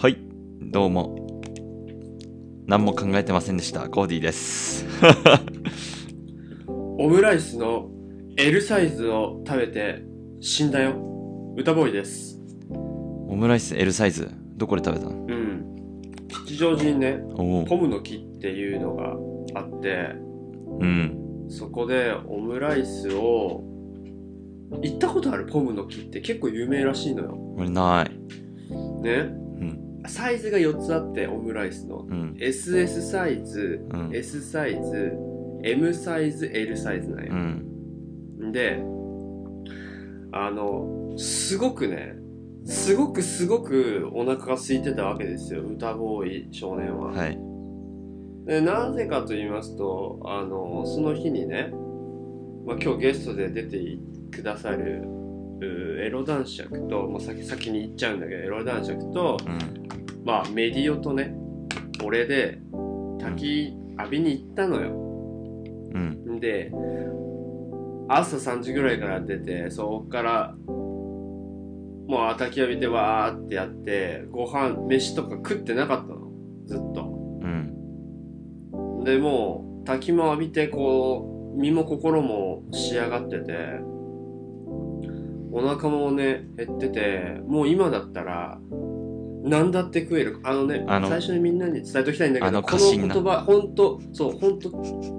はい、どうも。何も考えてませんでした。コーディです。オムライスの L サイズを食べて死んだよ。歌ボーイです。オムライス L サイズ、どこで食べたの？うん。吉祥寺にね。ポムの木っていうのがあって、うん。そこでオムライスを、行ったことある？ポムの木って結構有名らしいのよ。俺ない。ね。うん。サイズが4つあって、オムライスの。うん。SS サイズ、うん。S サイズ、M サイズ、L サイズなんよう。ん。で、あの、すごくね、すごくすごくお腹が空いてたわけですよ、歌ボーイ少年は。はい。でなぜかと言いますと、あの、その日にね、まあ、今日ゲストで出てくださるうエロ男爵と、もう先先に言っちゃうんだけど、エロ男爵と、うん。まあメディオとね、俺で滝浴びに行ったのよ。うん。で朝3時ぐらいから出てそこからもう焚き浴びてわーってやってご飯飯とか食ってなかったのずっとうん。でもう滝も浴びてこう身も心も仕上がっててお腹もね減っててもう今だったら何だって食えるあのねあの最初にみんなに伝えときたいんだけどこの言葉本当そう本当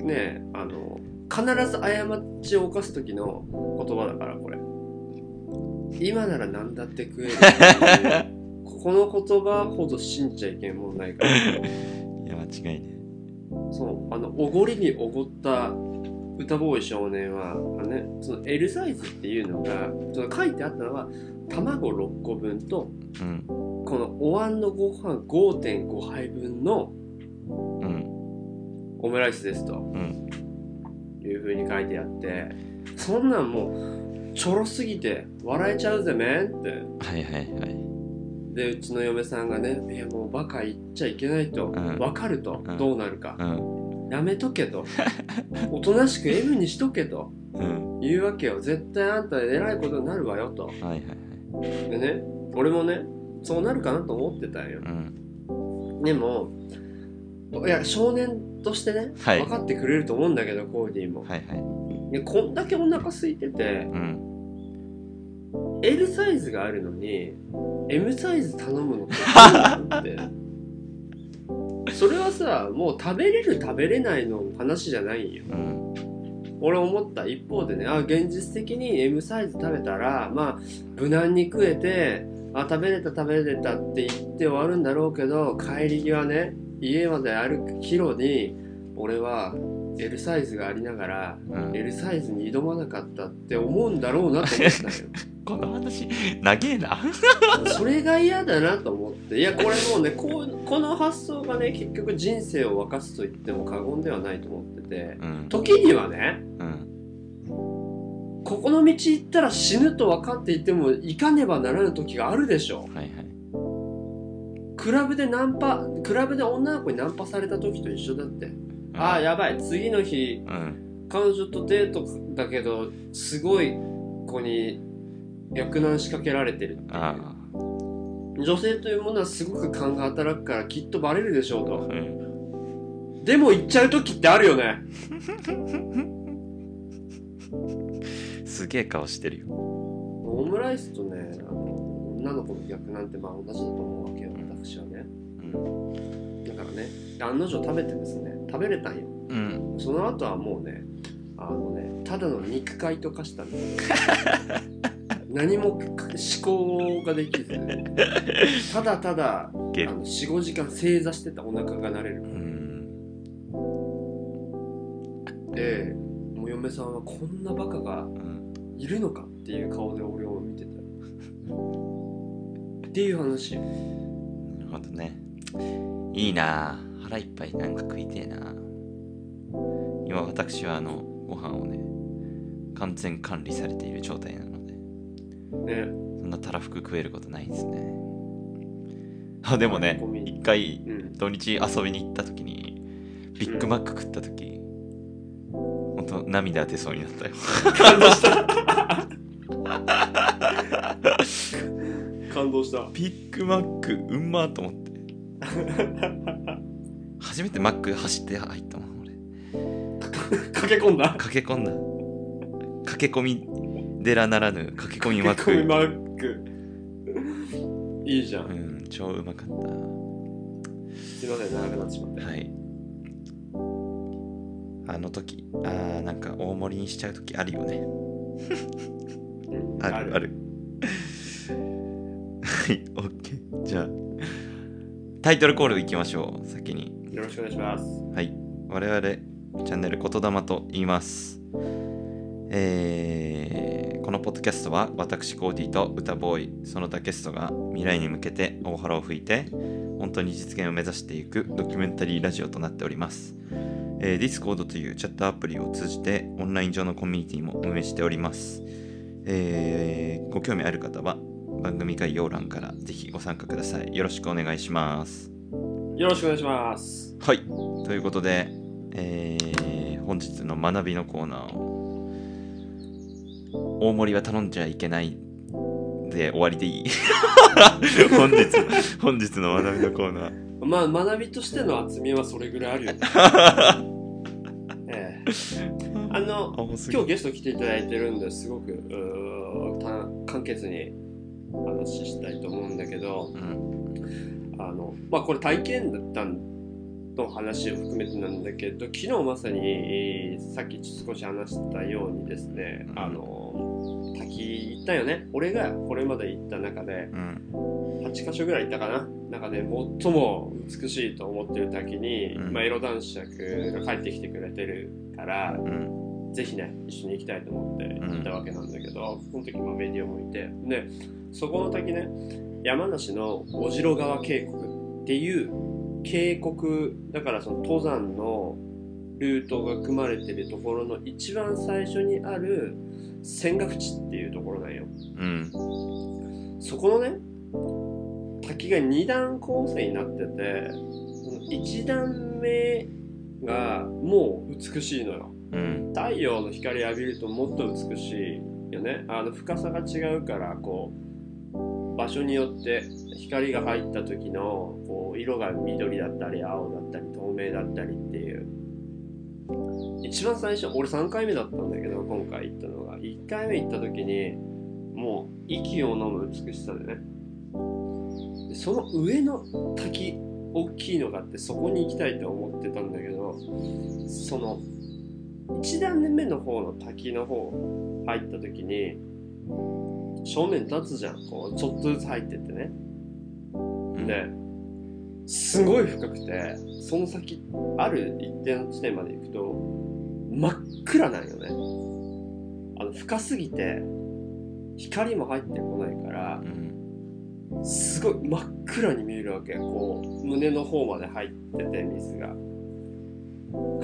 ねあの必ず過ちを犯す時の言葉だからこれ。今なら何だって食える この言葉ほど信じちゃいけんもんないから。いや、間違いね。そうあのおごりにおごった歌ボーイ少年はあの、ね、その L サイズっていうのがその書いてあったのは卵6個分とうん。このお椀のご飯5.5杯分のうん。オムライスですとうん。いう風に書いてあってそんなんもうちょろすぎて笑えちゃうぜめんってはいはいはい。でうちの嫁さんがね「いやもうバカ言っちゃいけないと、うん分かると、うんどうなるか、うん。やめとけとおとなしく M にしとけとうん。言うわけよ絶対あんた偉いことになるわよとはいはいはい。でね俺もねそうなるかなと思ってたんようん。でもいや少年としてね、はい分かってくれると思うんだけどコーディもはいはい。いやこんだけお腹空いててうん。L サイズがあるのに M サイズ頼むのってどうなのってそれはさもう食べれる食べれないの話じゃないよ。うん。俺思った。一方でねあ現実的に M サイズ食べたらまあ無難に食えてあ食べれた食べれたって言って終わるんだろうけど帰り際ね家まで歩くキロに俺は L サイズがありながらうん。L サイズに挑まなかったって思うんだろうなと思ったよ この話、長えな。それが嫌だなと思っていやこれもうねこうこの発想がね結局人生を沸かすと言っても過言ではないと思っててうん。時にはねうん。ここの道行ったら死ぬと分かっていても行かねばならぬ時があるでしょはいはい。クラブでナンパクラブで女の子にナンパされた時と一緒だって、ああやばい次の日うん。彼女とデートだけどすごい子に逆難仕掛けられてるっていうあ女性というものはすごく勘が働くからきっとバレるでしょうあ。とうん。でも行っちゃう時ってあるよねすげえ顔してるよ。オムライスとねあの女の子の逆なんてまあ同じだと思うわけよ私はねうん。だからね案の定食べてですね食べれたんようん。その後はもうねあのねただの肉塊と化したんです何も思考ができずただただあゲの45時間正座してたお腹が慣れるうん。でもう嫁さんはこんなバカがうん。いるのかっていう顔で俺を見てたっていう話よなるほどね。いいなぁ腹いっぱいなんか食いてえな。今私はあの、ご飯をね、完全管理されている状態なので、ね。そんなたらふく食えることないですね。あ、でもね一回うん。土日遊びに行った時に、ビッグマック食った時、ほんと涙出そうになったよ。感動した。感感動した。ビッグマックうんまーと思って 初めてマック走って入ったもん俺。駆け込んだ？駆け込んだ。駆け込み寺ならぬ駆け込みマック。駆け込みマック。いいじゃん、うん超うまかった。すいません長くなってしまって。はい。あの時あーなんか大盛りにしちゃう時あるよね。うんある ある。はいオッケー。じゃあタイトルコールいきましょう先によろしくお願いします。はい。我々チャンネル言霊と言います。えーこのポッドキャストは私コーディと歌ボーイその他ゲストが未来に向けて大腹を吹いて本当に実現を目指していくドキュメンタリーラジオとなっております、えー、Discord というチャットアプリを通じてオンライン上のコミュニティも運営しております、えーご興味ある方は番組概要欄からぜひご参加ください。よろしくお願いします。よろしくお願いします。はい。ということで、えー本日の学びのコーナーを大盛りは頼んじゃいけないで終わりでいい？本日本日の学びのコーナー。まあ学びとしての厚みはそれぐらいあるよね。ええ。あの今日ゲスト来ていただいてるんですごく簡潔に話したいと思うんだけどうんあのまあこれ体験だったの話を含めてなんだけど昨日まさにえーさっき少し話したようにですね、うん。あの滝行ったよね。俺がこれまで行った中でうん。8箇所ぐらい行ったかな。中で最も美しいと思ってる滝に、うん。まあ、エロ男爵が帰ってきてくれてるからうん。ぜひね一緒に行きたいと思って行ったわけなんだけど、その時まあメディアもいて。でそこの滝ね山梨の小代川渓谷っていう渓谷だからその登山のルートが組まれてるところの一番最初にある泉岳地っていうところなんよ。うん。そこのね滝が2段構成になっててその1段目がもう美しいのよ。うん。太陽の光浴びるともっと美しいよね。あの深さが違うからこう場所によって光が入った時のこう色が緑だったり青だったり透明だったりっていう。一番最初俺3回目だったんだけど今回行ったのが。1回目行った時にもう息を飲む美しさでね。その上の滝大きいのがあってそこに行きたいと思ってたんだけどその1段目の方の滝の方入った時に正面立つじゃん。こうちょっとずつ入ってってね。うん。ですごい深くてその先ある一定の地点まで行くと真っ暗なんよね。あの深すぎて光も入ってこないからうんすごい真っ暗に見えるわけ。こう胸の方まで入ってて水が。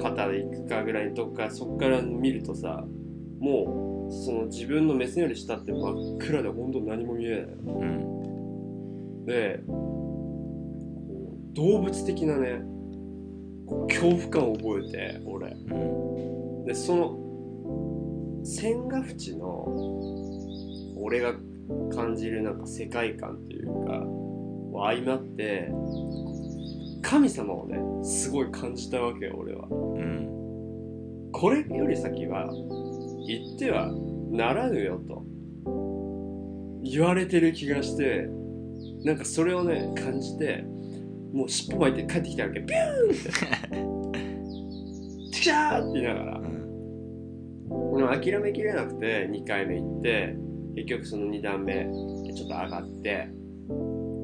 肩で行くかぐらいのとこからそこから見るとさもうその自分の目線より下って真っ暗で本当何も見えない。うんで動物的なね恐怖感を覚えて俺。うんでその千ヶ淵の俺が感じるなんか世界観っていうか相まって神様をねすごい感じたわけよ俺は。うん。これより先は言ってはならぬよと。言われてる気がしてなんかそれをね感じてもう尻尾巻いて帰ってきたわけ。ビューンって。チクシャーって言いながら。うん諦めきれなくて2回目行って結局その2段目ちょっと上がって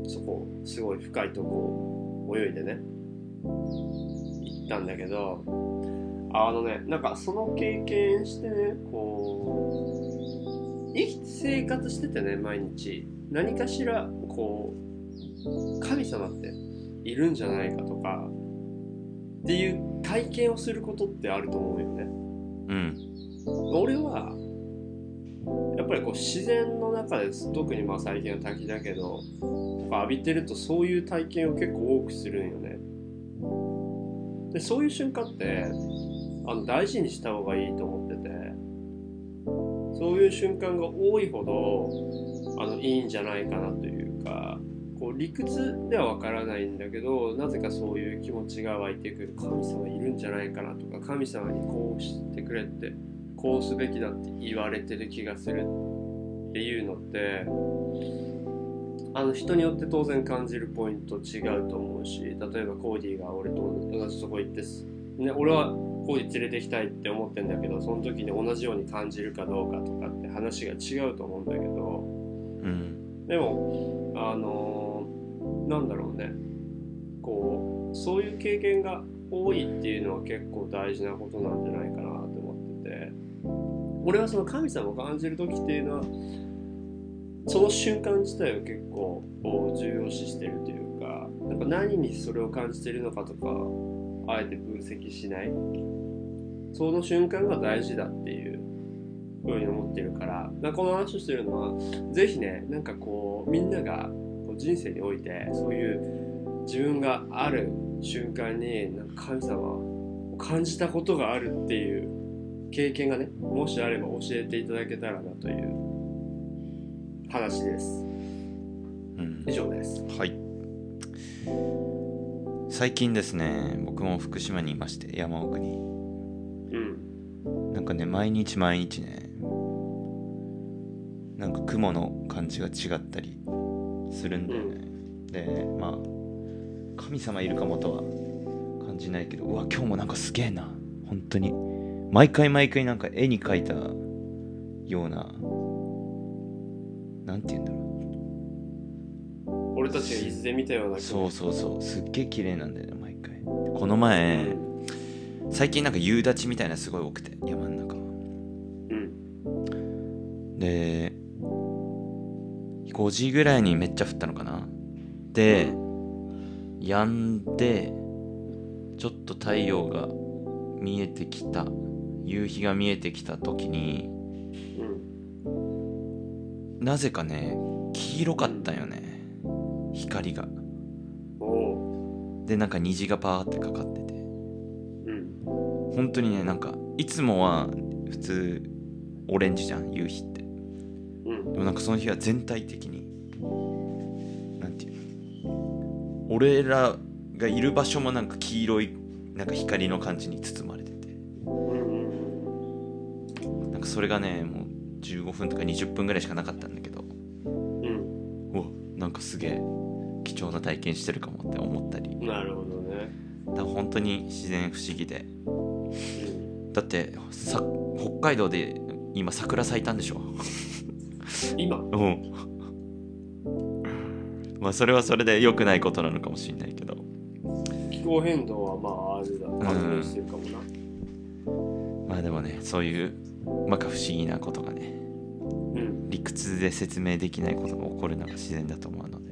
そこすごい深いとこを泳いでね行ったんだけどあのねなんかその経験してねこう生き生活しててね毎日。何かしらこう神様っているんじゃないかとかっていう体験をすることってあると思うよね。うん。俺はやっぱりこう自然の中です特にまあ最近は滝だけどとか浴びてるとそういう体験を結構多くするんよね。でそういう瞬間ってあの大事にした方がいいと思ってて。そういう瞬間が多いほどあのいいんじゃないかなというかこう理屈ではわからないんだけどなぜかそういう気持ちが湧いてくる神様いるんじゃないかなとか神様にこうしてくれってこうすべきだって言われてる気がするっていうのってあの人によって当然感じるポイント違うと思うし例えばコーディが俺と同じとこ行って、ね、俺はコーディ連れてきたいって思ってんだけどその時に同じように感じるかどうかとかって話が違うと思うんだけどうんでもあのーなんだろうねこうそういう経験が多いっていうのは結構大事なことなんじゃないかなと思ってて俺はその神様を感じる時っていうのはその瞬間自体を結構重要視してるというかなんか何にそれを感じてるのかとかあえて分析しない。その瞬間が大事だっていうふうに思ってるから。なんかこの話をしてるのはぜひねなんかこうみんながこう人生においてそういう自分がある瞬間になんか神様を感じたことがあるっていう経験がねもしあれば教えていただけたらなという話です。うん。以上です。はい最近ですね僕も福島にいまして山奥に。うん。なんかね毎日毎日ねなんか雲の感じが違ったりするんだよね、でまあ神様いるかもとは感じないけどうわ今日もなんかすげえな。本当に。毎回毎回なんか絵に描いたようななんて言うんだろ俺たちが伊豆で見たようなうそうそうそう。すっげえ綺麗なんだよね毎回。このう前、ん最近なんか夕立みたいなのすごい多くて山の中は。うん。で5時ぐらいにめっちゃ降ったのかな。で止んでちょっと太陽が見えてきた。夕日が見えてきた時にうん。なぜかね黄色かったよね光が。でなんか虹がパーってかかってて。うん。本当にねなんかいつもは普通オレンジじゃん夕日って。うん。でもなんかその日は全体的になんていうの。俺らがいる場所もなんか黄色いなんか光の感じに包まれてて。うんうんなんかそれがねもう15分とか20分ぐらいしかなかったんだけど。うん。うわなんかすげえ貴重な体験してるかもって思ったり。うんなるほどね。だから本当に自然不思議で。うん。だってさ北海道で今桜咲いたんでしょ？今？うん。まあそれはそれで良くないことなのかもしれないけど。気候変動はまああれだ。関係してるかもな。まあでもねそういうまか不思議なことがねうん。理屈で説明できないことが起こるのが自然だと思うので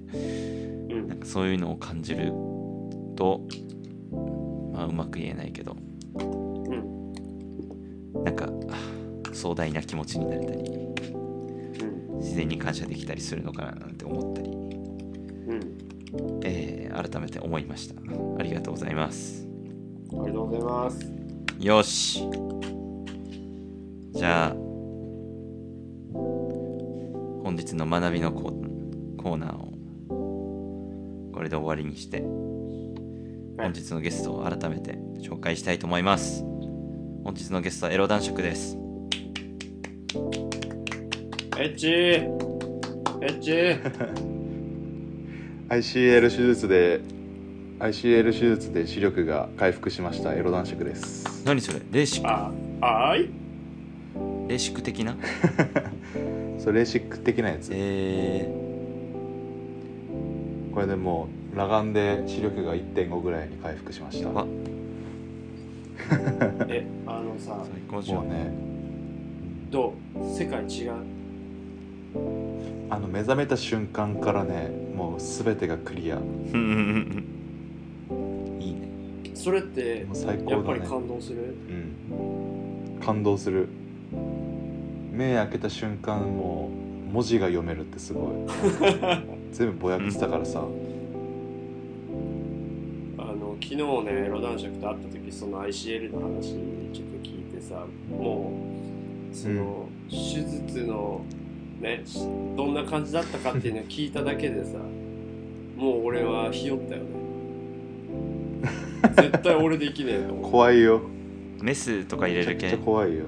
そういうのを感じるとまあうまく言えないけど。うん。なんかあ壮大な気持ちになれたりうん。自然に感謝できたりするのかななんて思ったり、うん。えー改めて思いました。ありがとうございます。ありがとうございます。よし。じゃあ本日の学びのコーナーをで終わりにして本日のゲストを改めて紹介したいと思います。本日のゲストはエロ男爵です。エッチ。エッチ。ICL 手術で ICL 手術で視力が回復しましたエロ男爵です。何それ？レーシッあはーい。クレーシック的な？それレーシック的なやつ。えこれでもう裸眼で視力が1.5ぐらいに回復しました。あも えあのさー、最高じゃうんね。どう？世界違う？あの目覚めた瞬間からねもう全てがクリア。もいいね。それってう最やっぱり感動する？うん。感動する。目開けた瞬間もう文字が読めるってすごい。全部ぼやけてたからさ。あの昨日ねロダン爵と会った時その ICL の話ちょっと聞いてさもうその、手術のねしどんな感じだったかっていうのを聞いただけでさもう俺はひよったよね。絶対俺できねえと思う。怖いよ。メスとか入れる系？めちゃくちゃ怖いよ。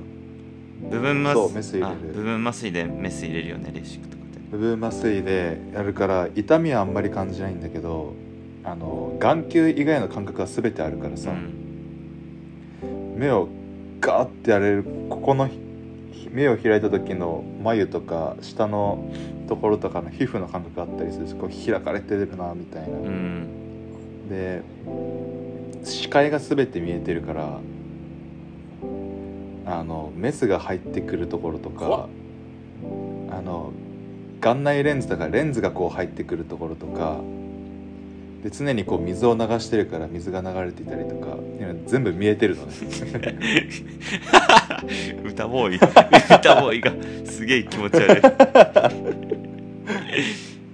部分麻そうメス入れる。あ部分麻酔でメス入れるよねレーシックとかって部分麻酔でやるから痛みはあんまり感じないんだけどあの眼球以外の感覚は全てあるからさ、うん。目をガーってやれるここのひ目を開いた時の眉とか下のところとかの皮膚の感覚があったりするしこう開かれてるなみたいな、うん。で視界が全て見えてるからあのメスが入ってくるところとかあの眼内レンズだからレンズがこう入ってくるところとかで常にこう水を流してるから水が流れていたりとか全部見えてるのね。歌ボーイ。歌ボーイがすげえ気持ち悪い。っ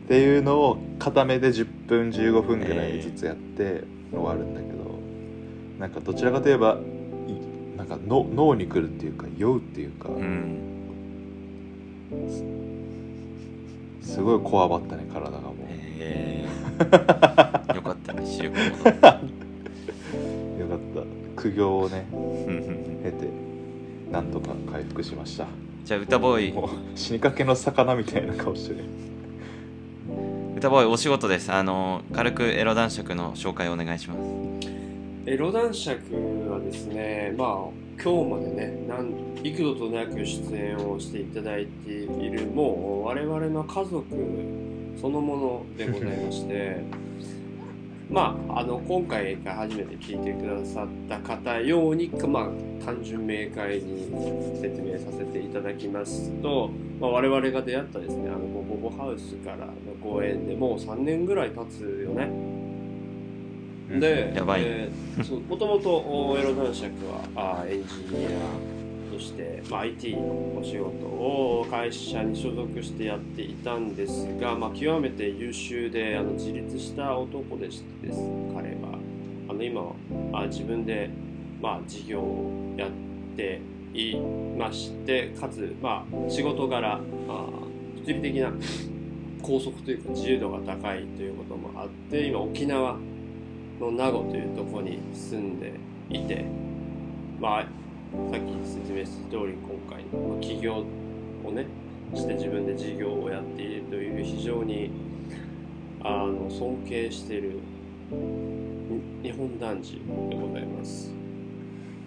ていうのを片目で10分15分ぐらいずつやって終わるんだけど、なんかどちらかといえばいなんかの脳に来るっていうか酔うっていうか、うん。すごいこわばったね体がもう、えー、よかったら視力戻って。よかった。苦行をね経てなんとか回復しました。じゃあ歌ボーイ。もう死にかけの魚みたいな顔してる。歌ボーイお仕事です。あの軽くエロ男爵の紹介お願いします。エロ男爵はですねまあ今日までね何幾度となく出演をしていただいているもう我々の家族そのものでございまして まああの今回が初めて聞いてくださった方ようにまあ単純明快に説明させていただきますと、まあ、我々が出会ったですねあのボボボハウスからの公演でもう3年ぐらい経つよね。で、やばい。もともとおエロ男爵はあエンジニアとして、まあ、IT のお仕事を会社に所属してやっていたんですが、まあ、極めて優秀であの自立した男でしてです。彼は。あの今はあ自分で、まあ、事業をやっていましてかつ、まあ、仕事柄あ物理的な拘束というか自由度が高いということもあって今沖縄の名護というとこに住んでいて、まあ、さっき説明した通り今回、まあ、起業をねして自分で事業をやっているという非常にあの尊敬しているに日本男児でございます。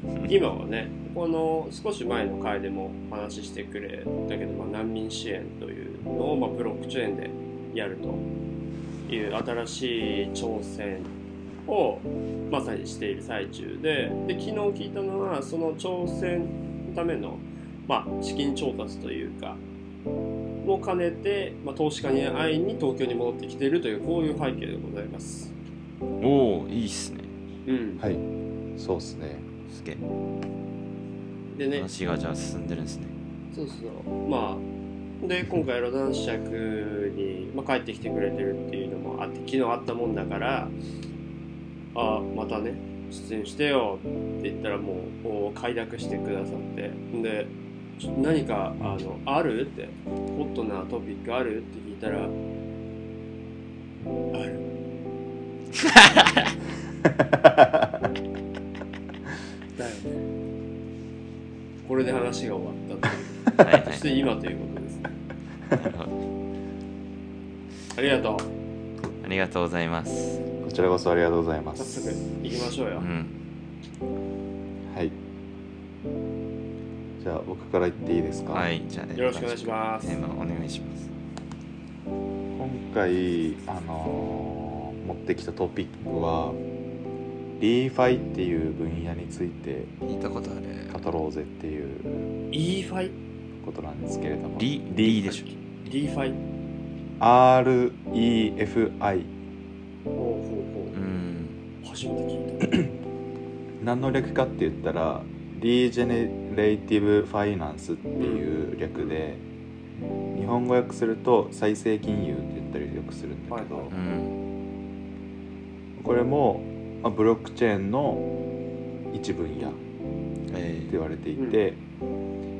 今はねこの少し前の回でもお話ししてくれたけど、まあ、難民支援というのを、まあ、ブロックチェーンでやるという新しい挑戦をまさにしている最中でで昨日聞いたのはその挑戦のための、まあ、資金調達というかも兼ねて、まあ、投資家に会いに東京に戻ってきているというこういう背景でございます。おおいいっすね。うん、はい。そうっすね。すげえ。でね。話がじゃあ進んでるんですね。そうそう。まあで今回ロダン爵に、まあ、帰ってきてくれてるっていうのもあって昨日あったもんだからあまたね出演してよって言ったらもう快諾してくださって。で何かあのあるってホットなトピックあるって聞いたらある。だよね。これで話が終わったっていう。そして今ということです。ねありがとう。ありがとうございます。こちらこそありがとうございま早す速行きましょうよ、うん。はい。じゃあ僕から言っていいですか？はいじゃあねよろしくお願いします。テーマお願いします。今回、あのー持ってきたトピックは ReFi っていう分野について聞いたことある。語ろうぜっていう E ファイことなんですけれども。リリでしょ。 DeFi ReFi ほうほう初めて聞いた何の略かって言ったら Regenerative Finance っていう略で日本語訳すると再生金融って言ったりよくするんだけど、はいはい。うん。これも、まあ、ブロックチェーンの一分野ってえ言われていて、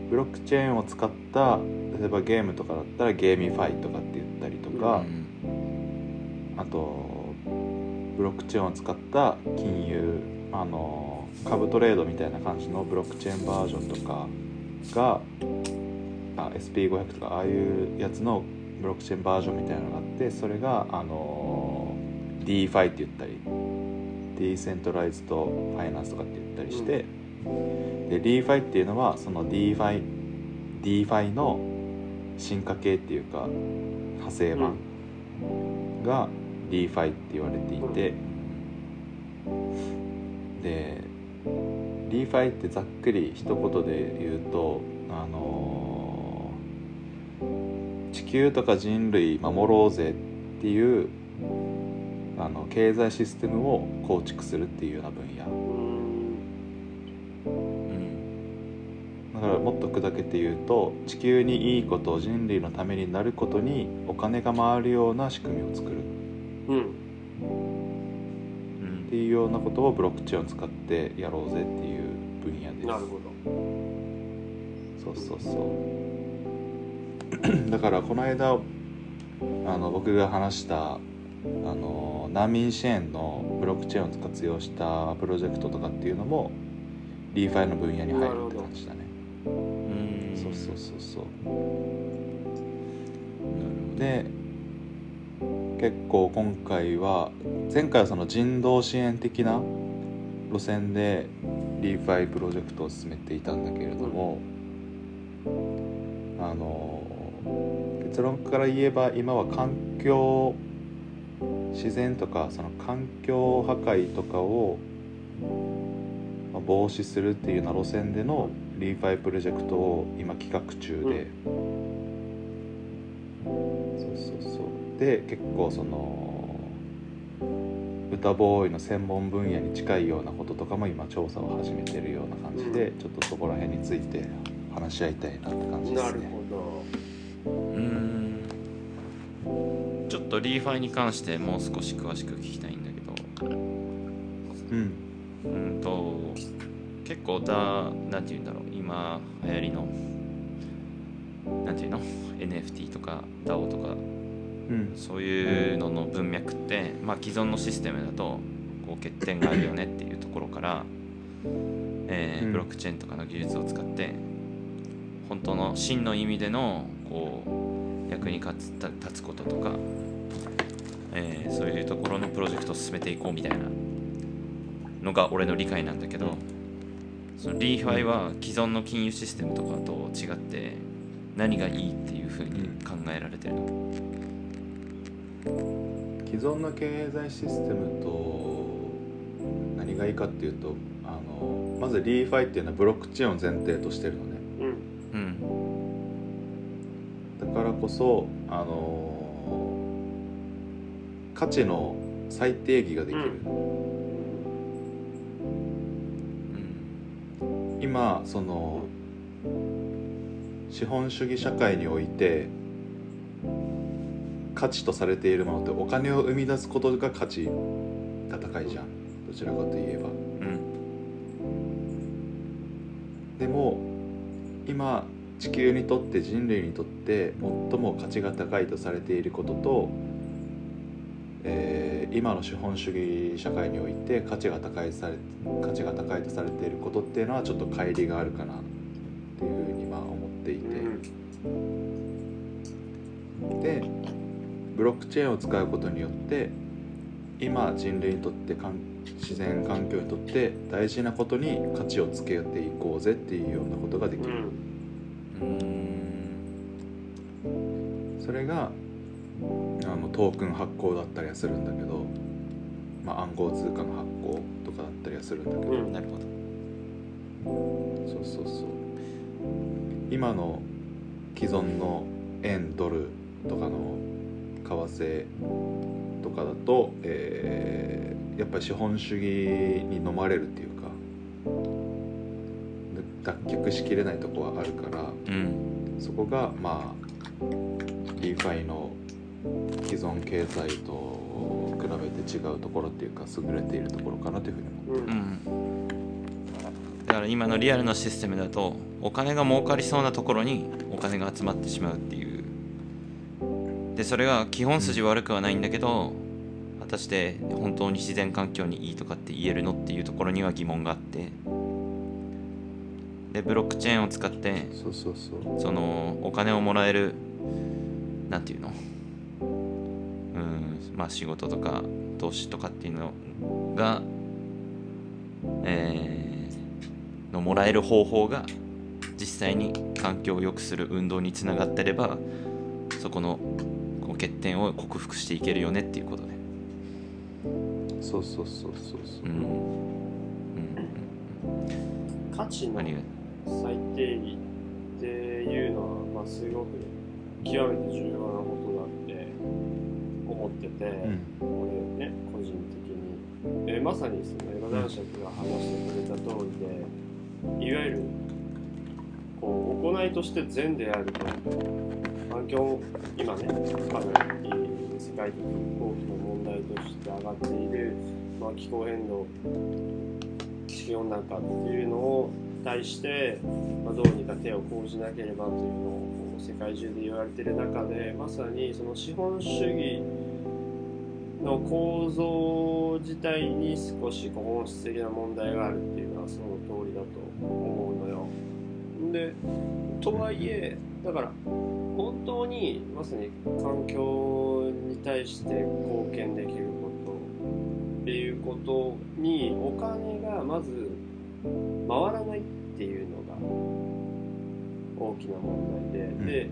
ブロックチェーンを使ったう例えばゲームとかだったら GameFi とかって言ったりとか、うん。あとブロックチェーンを使った金融あの株トレードみたいな感じのブロックチェーンバージョンとかが SP500 とかああいうやつのブロックチェーンバージョンみたいなのがあってそれがあの DeFi って言ったりディーセントライズドファイナンスとかって言ったりして、で DeFi っていうのはその DeFi, DeFi の進化系っていうか派生版が DeFi って言われていて、で DeFi ってざっくり一言で言うとあの地球とか人類守ろうぜっていうあの経済システムを構築するっていうような分野。うん。だからもっと砕けて言うと地球にいいこと人類のためになることにお金が回るような仕組みを作る。うん。うん。っていうようなことをブロックチェーンを使ってやろうぜっていう分野です。なるほど。そうそうそう。だからこの間あの僕が話したあの難民支援のブロックチェーンを活用したプロジェクトとかっていうのも DeFi の分野に入るって感じだね。うんそうそうそうそう。なるほど。で結構今回は前回はその人道支援的な路線で DeFi プロジェクトを進めていたんだけれども、あの結論から言えば今は環境自然とかその環境破壊とかを防止するっていうような路線での DeFi プロジェクトを今企画中で、そうで結構その歌ボーイの専門分野に近いようなこととかも今調査を始めてるような感じで、ちょっとそこら辺について話し合いたいなって感じですね。なるほど。うん。ちょっと ReFi に関してもう少し詳しく聞きたいんだけど。うん。うんと結構だなんて言うんだろう。今流行りのなんていうの？NFT とか DAO とかうん。そういうのの文脈って、まあ、既存のシステムだとこう欠点があるよねっていうところから、えーうん。ブロックチェーンとかの技術を使って本当の真の意味でのこう役に立つ立つこととか、えーそういうところのプロジェクトを進めていこうみたいなのが俺の理解なんだけど、その ReFi は既存の金融システムとかと違って何がいいっていうふうに考えられてるの？既存の経済システムと何がいいかっていうとあのまず DeFi っていうのはブロックチェーンを前提としてるのね。うん。うん。だからこそあの価値の再定義ができる、うん。今その資本主義社会において価値とされているものってお金を生み出すことが価値が高いじゃん。どちらかといえば。うん。でも今地球にとって人類にとって最も価値が高いとされていることと、えー今の資本主義社会において価値が高いされ価値が高いとされていることっていうのはちょっと乖離があるかなっていうふうにまあ思っていて、でブロックチェーンを使うことによって今人類にとってかん自然環境にとって大事なことに価値をつけていこうぜっていうようなことができる、うん。うん。それがあのトークン発行だったりはするんだけど、まあ、暗号通貨の発行とかだったりはするんだけど、うん。なるほど。そうそうそう。今の既存の円ドルとかの為替とかだと、えーやっぱり資本主義に飲まれるっていうか脱却しきれないとこはあるからうん。そこがまあ DeFi の既存経済と比べて違うところっていうか優れているところかなというふうに思ううん。うん。だから今のリアルなシステムだとお金が儲かりそうなところにお金が集まってしまうっていうでそれが基本筋悪くはないんだけど果たして本当に自然環境にいいとかって言えるのっていうところには疑問があって。でブロックチェーンを使ってそのお金をもらえるなんていうの？うんまあ仕事とか投資とかっていうのがえーのもらえる方法が実際に環境を良くする運動につながってればそこの欠点を克服していけるよねっていうことでそうそうそうそうそう。うん。うん。価値の最低義っていうのは、まあ、すごく極めて重要なことだって思ってて、うん。俺ね個人的に、えまさにその映画男爵が話してくれた通りでいわゆるこう行いとして善であると環境今ねかなり世界的に大きな問題として上がっている、まあ、気候変動地球温暖化っていうのを対して、まあ、どうにか手を講じなければというのを世界中で言われている中でまさにその資本主義の構造自体に少し本質的な問題があるっていうのはその通りだと思うのよ。でとはいえだから本当にまさに環境に対して貢献できることっていうことにお金がまず回らないっていうのが大きな問題で、んで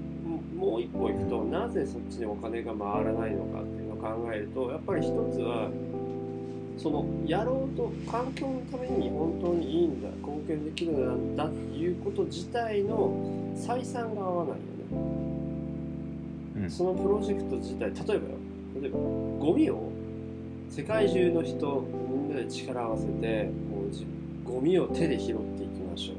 ももう一歩いくとなぜそっちにお金が回らないのかっていうのを考えるとやっぱり一つはそのやろうと環境のために本当にいいんだ貢献できるんだっていうこと自体の採算が合わないよね。そのプロジェクト自体例えばよ。例えばゴミを世界中の人みんなで力を合わせてもうゴミを手で拾っていきましょう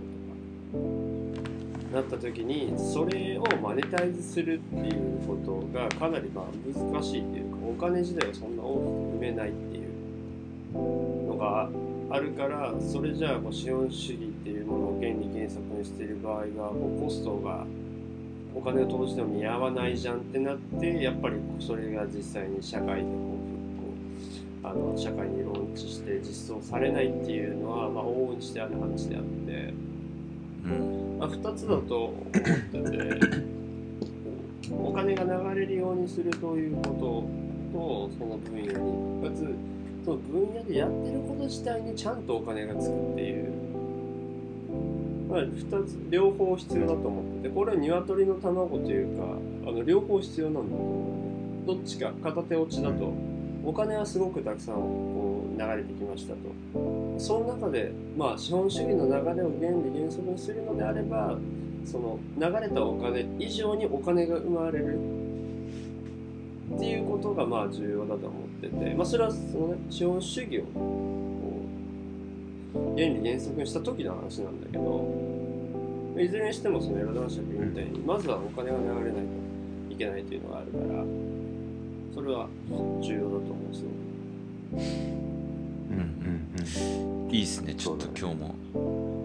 とかなった時にそれをマネタイズするっていうことがかなりまあ難しいっていうかお金自体はそんな大きく埋めないっていうのがあるからそれじゃあこう資本主義っていうものを原理原則にしている場合がこうコストがお金を投じても見合わないじゃんってなってやっぱりそれが実際に社会でこうあの社会にローンチして実装されないっていうのは、まあ、往々にしてある話であって、うんまあ、2つだと思っててお金が流れるようにするということとその分野にかつその分野でやってること自体にちゃんとお金がつくっていう。まあ、2つ両方必要だと思っててこれは鶏の卵というかあの両方必要なんだと思うね。どっちか片手落ちだとお金はすごくたくさんこう流れてきましたと。その中で、まあ、資本主義の流れを原理原則にするのであればその流れたお金以上にお金が生まれる。っていうことがまあ重要だと思ってて、まあ、それはその、ね、資本主義を原理原則にした時の話なんだけどいずれにしてもそのエロ男爵みたいにまずはお金が流れないといけないというのがあるからそれは重要だと思うんですよ。うんうんいいですね。ちょっと今日も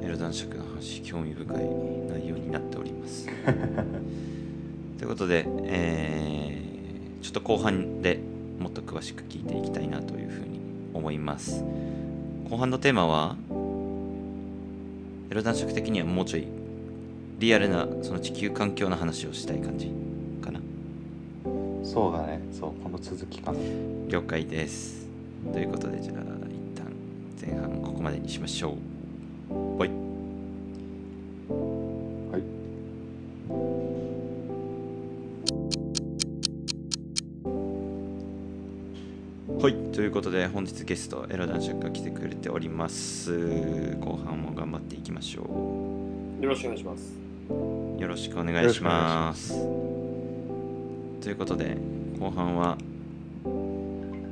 エロ男爵の話興味深い内容になっております。ということで、えーちょっと後半でもっと詳しく聞いていきたいなというふうに思います後半のテーマはエロ男爵的にはもうちょいリアルなその地球環境の話をしたい感じかな。うんそうだね。そうこの続きかな。了解です。ということでじゃあ一旦前半ここまでにしましょう。はいはい。ということで本日ゲストエロ男爵が来てくれております。後半も頑張っていきましょよろしくお願いします。うよろしくお願いします。ということで後半は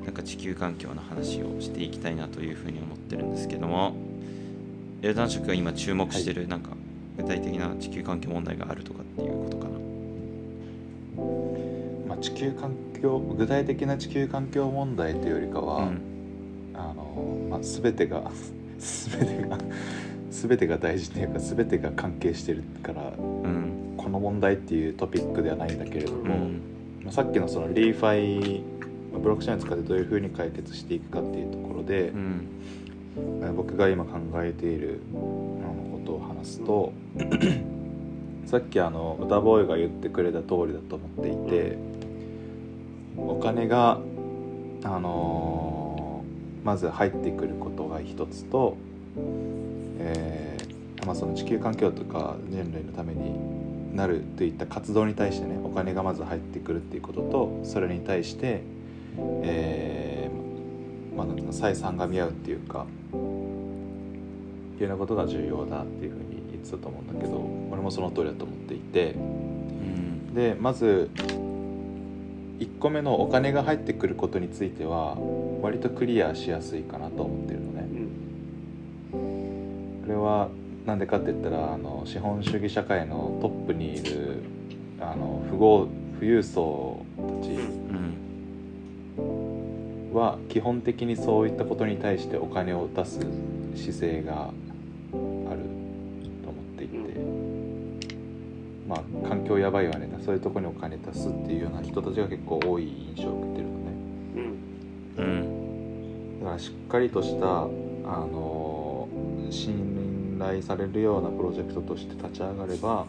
なんか地球環境の話をしていきたいなというふうに思ってるんですけどもエロ男爵が今注目してるなんか具体的な地球環境問題があるとかっていうことかな。まあ、地球環境具体的な地球環境問題というよりかは、うん。あのまあ、全てが 全てが 全てが大事というか全てが関係してるからうん。ここの問題っていうトピックではないんだけれどうも、ん。まあさっきのそのリーファイブロックチェーンを使ってどういうふうに解決していくかっていうところでう、ん。えー僕が今考えているあのことを話すと さっきあの歌ボーイが言ってくれた通りだと思っていてお金があのーまず入ってくることが一つと、えーまあ、その地球環境とか人類のためになるといった活動に対してねお金がまず入ってくるっていうこととそれに対して、えーまあ、なん採算が見合うっていうかいうようなことが重要だっていうふうに言ってたと思うんだけど俺もその通りだと思っていて。うん。でまず1個目のお金が入ってくることについては割とクリアしやすいかなと思ってるのね。うんこれはなんでかって言ったらあの資本主義社会のトップにいるあの富豪富裕層たちうん。は基本的にそういったことに対してお金を出す姿勢がまあ環境やばいわねそういうとこにお金出すっていうような人たちが結構多い印象を受けてるのね。うん。うんだからしっかりとしたあの信頼されるようなプロジェクトとして立ち上がれば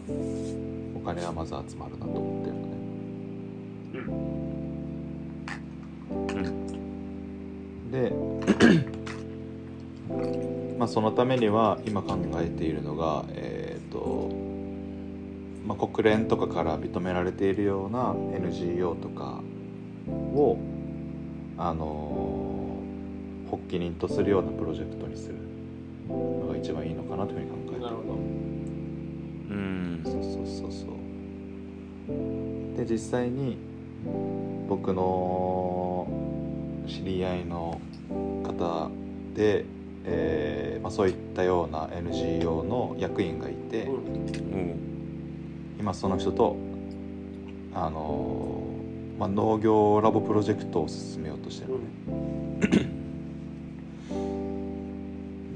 お金はまず集まるなと思ってるのね。でまあそのためには今考えているのがえっ、と、まあ、国連とかから認められているような NGO とかをあの発起人とするようなプロジェクトにするのが一番いいのかなというふうに考えてる。なるほど。うん。そうそうそうそう。で実際に僕の知り合いの方で、えーまあ、そういったような NGO の役員がいて、うん。おう今その人とあのーまあ、農業ラボプロジェクトを進めようとしてるのね、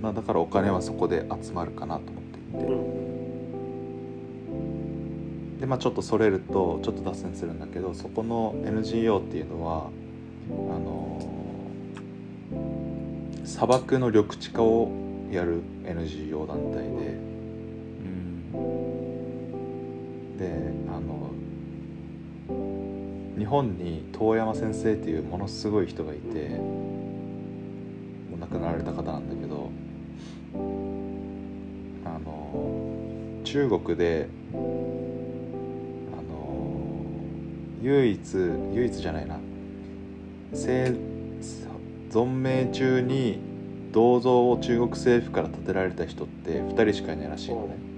まあ、だからお金はそこで集まるかなと思っていて、でまあちょっとそれるとちょっと脱線するんだけどそこの NGO っていうのはあのー砂漠の緑地化をやる NGO 団体でであの日本に遠山先生っていうものすごい人がいてもう亡くなられた方なんだけどあの中国であの唯一唯一じゃないな。生存命中に銅像を中国政府から建てられた人って2人しかいないらしいのね。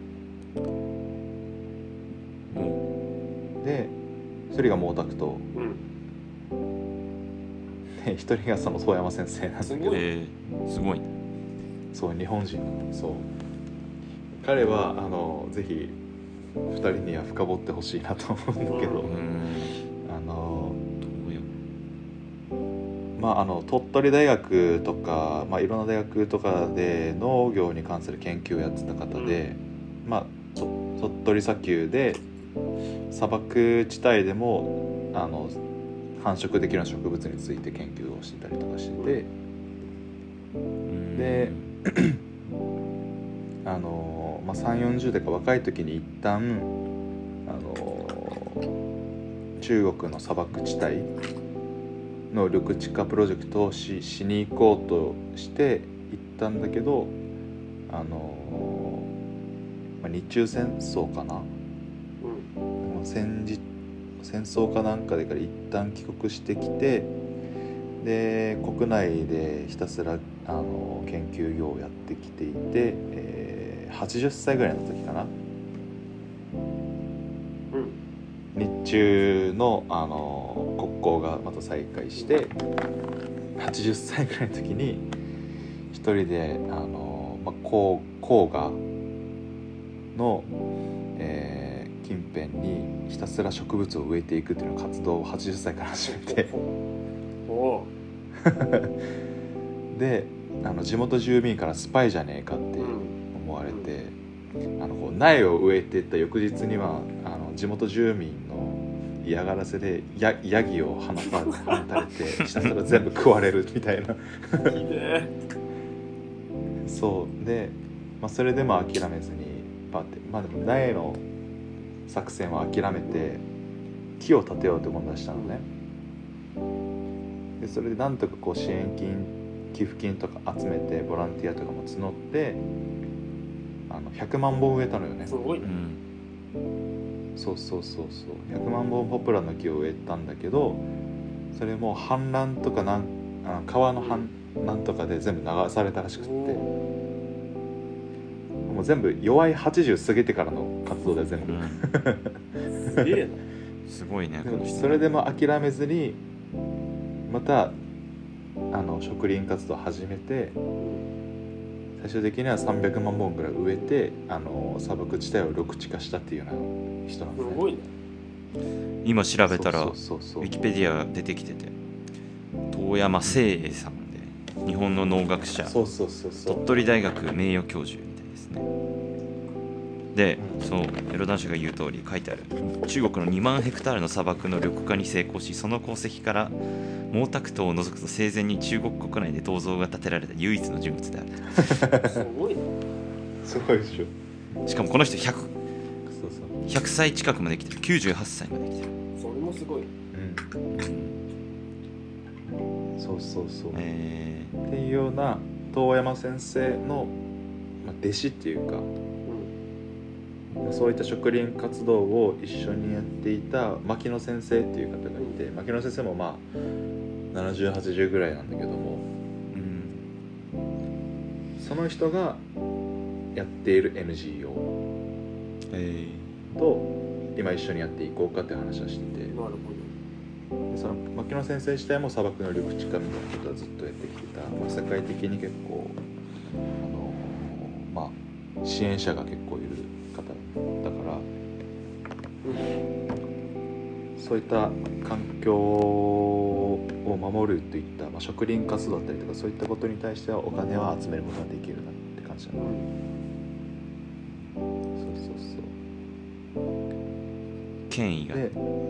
1人が毛沢東。うん。で1人がその遠山先生なんだけど。えー、すごい。ねそう日本人そう。彼はあのぜひ2人には深掘ってほしいなと思うんだけど、うん。あのまああの鳥取大学とか、まあ、いろんな大学とかで農業に関する研究をやってた方で、まあと鳥取砂丘で砂漠地帯でもあの繁殖できるような植物について研究をしてたりとかしてで あのまあ、3 4 0代か若い時に一旦あの中国の砂漠地帯の緑地化プロジェクトをししに行こうとして行ったんだけどあの、まあ、日中戦争かな戦時戦争かなんかでから一旦帰国してきてで国内でひたすらあの研究業をやってきていて、えー80歳ぐらいの時かな。うん。日中のあの国交がまた再開して80歳ぐらいの時に一人であの、まあ、黄黄河の、えー近辺にひたすら植物を植えていくっていうの活動を80歳から始めて。であの地元住民からスパイじゃねえかってうん。思われて、あのこう苗を植えてった翌日にはあのの地元住民の嫌がらせでヤヤギを放たれてひたすら全部食われるみたいな。いいね。そう。で、まあ、それでも諦めずにバーってまあでも苗の作戦は諦めて木を建てようと思い出したのね。でそれでなんとかこう支援金寄付金とか集めてボランティアとかも募ってあの100万本植えたのよね。すごい。ねうん。そうそうそうそう。100万本ポプラの木を植えたんだけどそれも氾濫とかなんあの川の氾濫とかで全部流されたらしくって。もう全部弱い80過ぎてからの活動で全部、うん。すげえな。すごいねそれでも諦めずにまたあの植林活動を始めて最終的には300万本ぐらい植えてあの砂漠地帯を緑地化したっていうような人なんですね。すごいね。今調べたらウィキペディアが出てきてて遠山誠英さんで日本の農学者。そうそうそうそう。鳥取大学名誉教授でそうエロ男子が言う通り書いてある。中国の2万ヘクタールの砂漠の緑化に成功しその功績から毛沢東を除くと生前に中国国内で銅像が建てられた唯一の人物である。すごいねすごいでしょ。しかもこの人 100, そうそう。100歳近くまで生きてる。98歳まで生きてる。それもすごい。うん。そうそうそう、えっていうような遠山先生の、まあ、弟子っていうかうんそういった植林活動を一緒にやっていた牧野先生っていう方がいて牧野先生もまあ7080ぐらいなんだけども。ーうん。その人がやっている NGO えと今一緒にやっていこうかって話はしてて。その牧野先生自体も砂漠の緑地化みたいなことはずっとやってきてた、まあ、世界的に結構あのまあ支援者が結構いるそういった環境を守るといった、まあ、植林活動だったりとかそういったことに対してはお金を集めることができるなって感じだな、そうそう権威が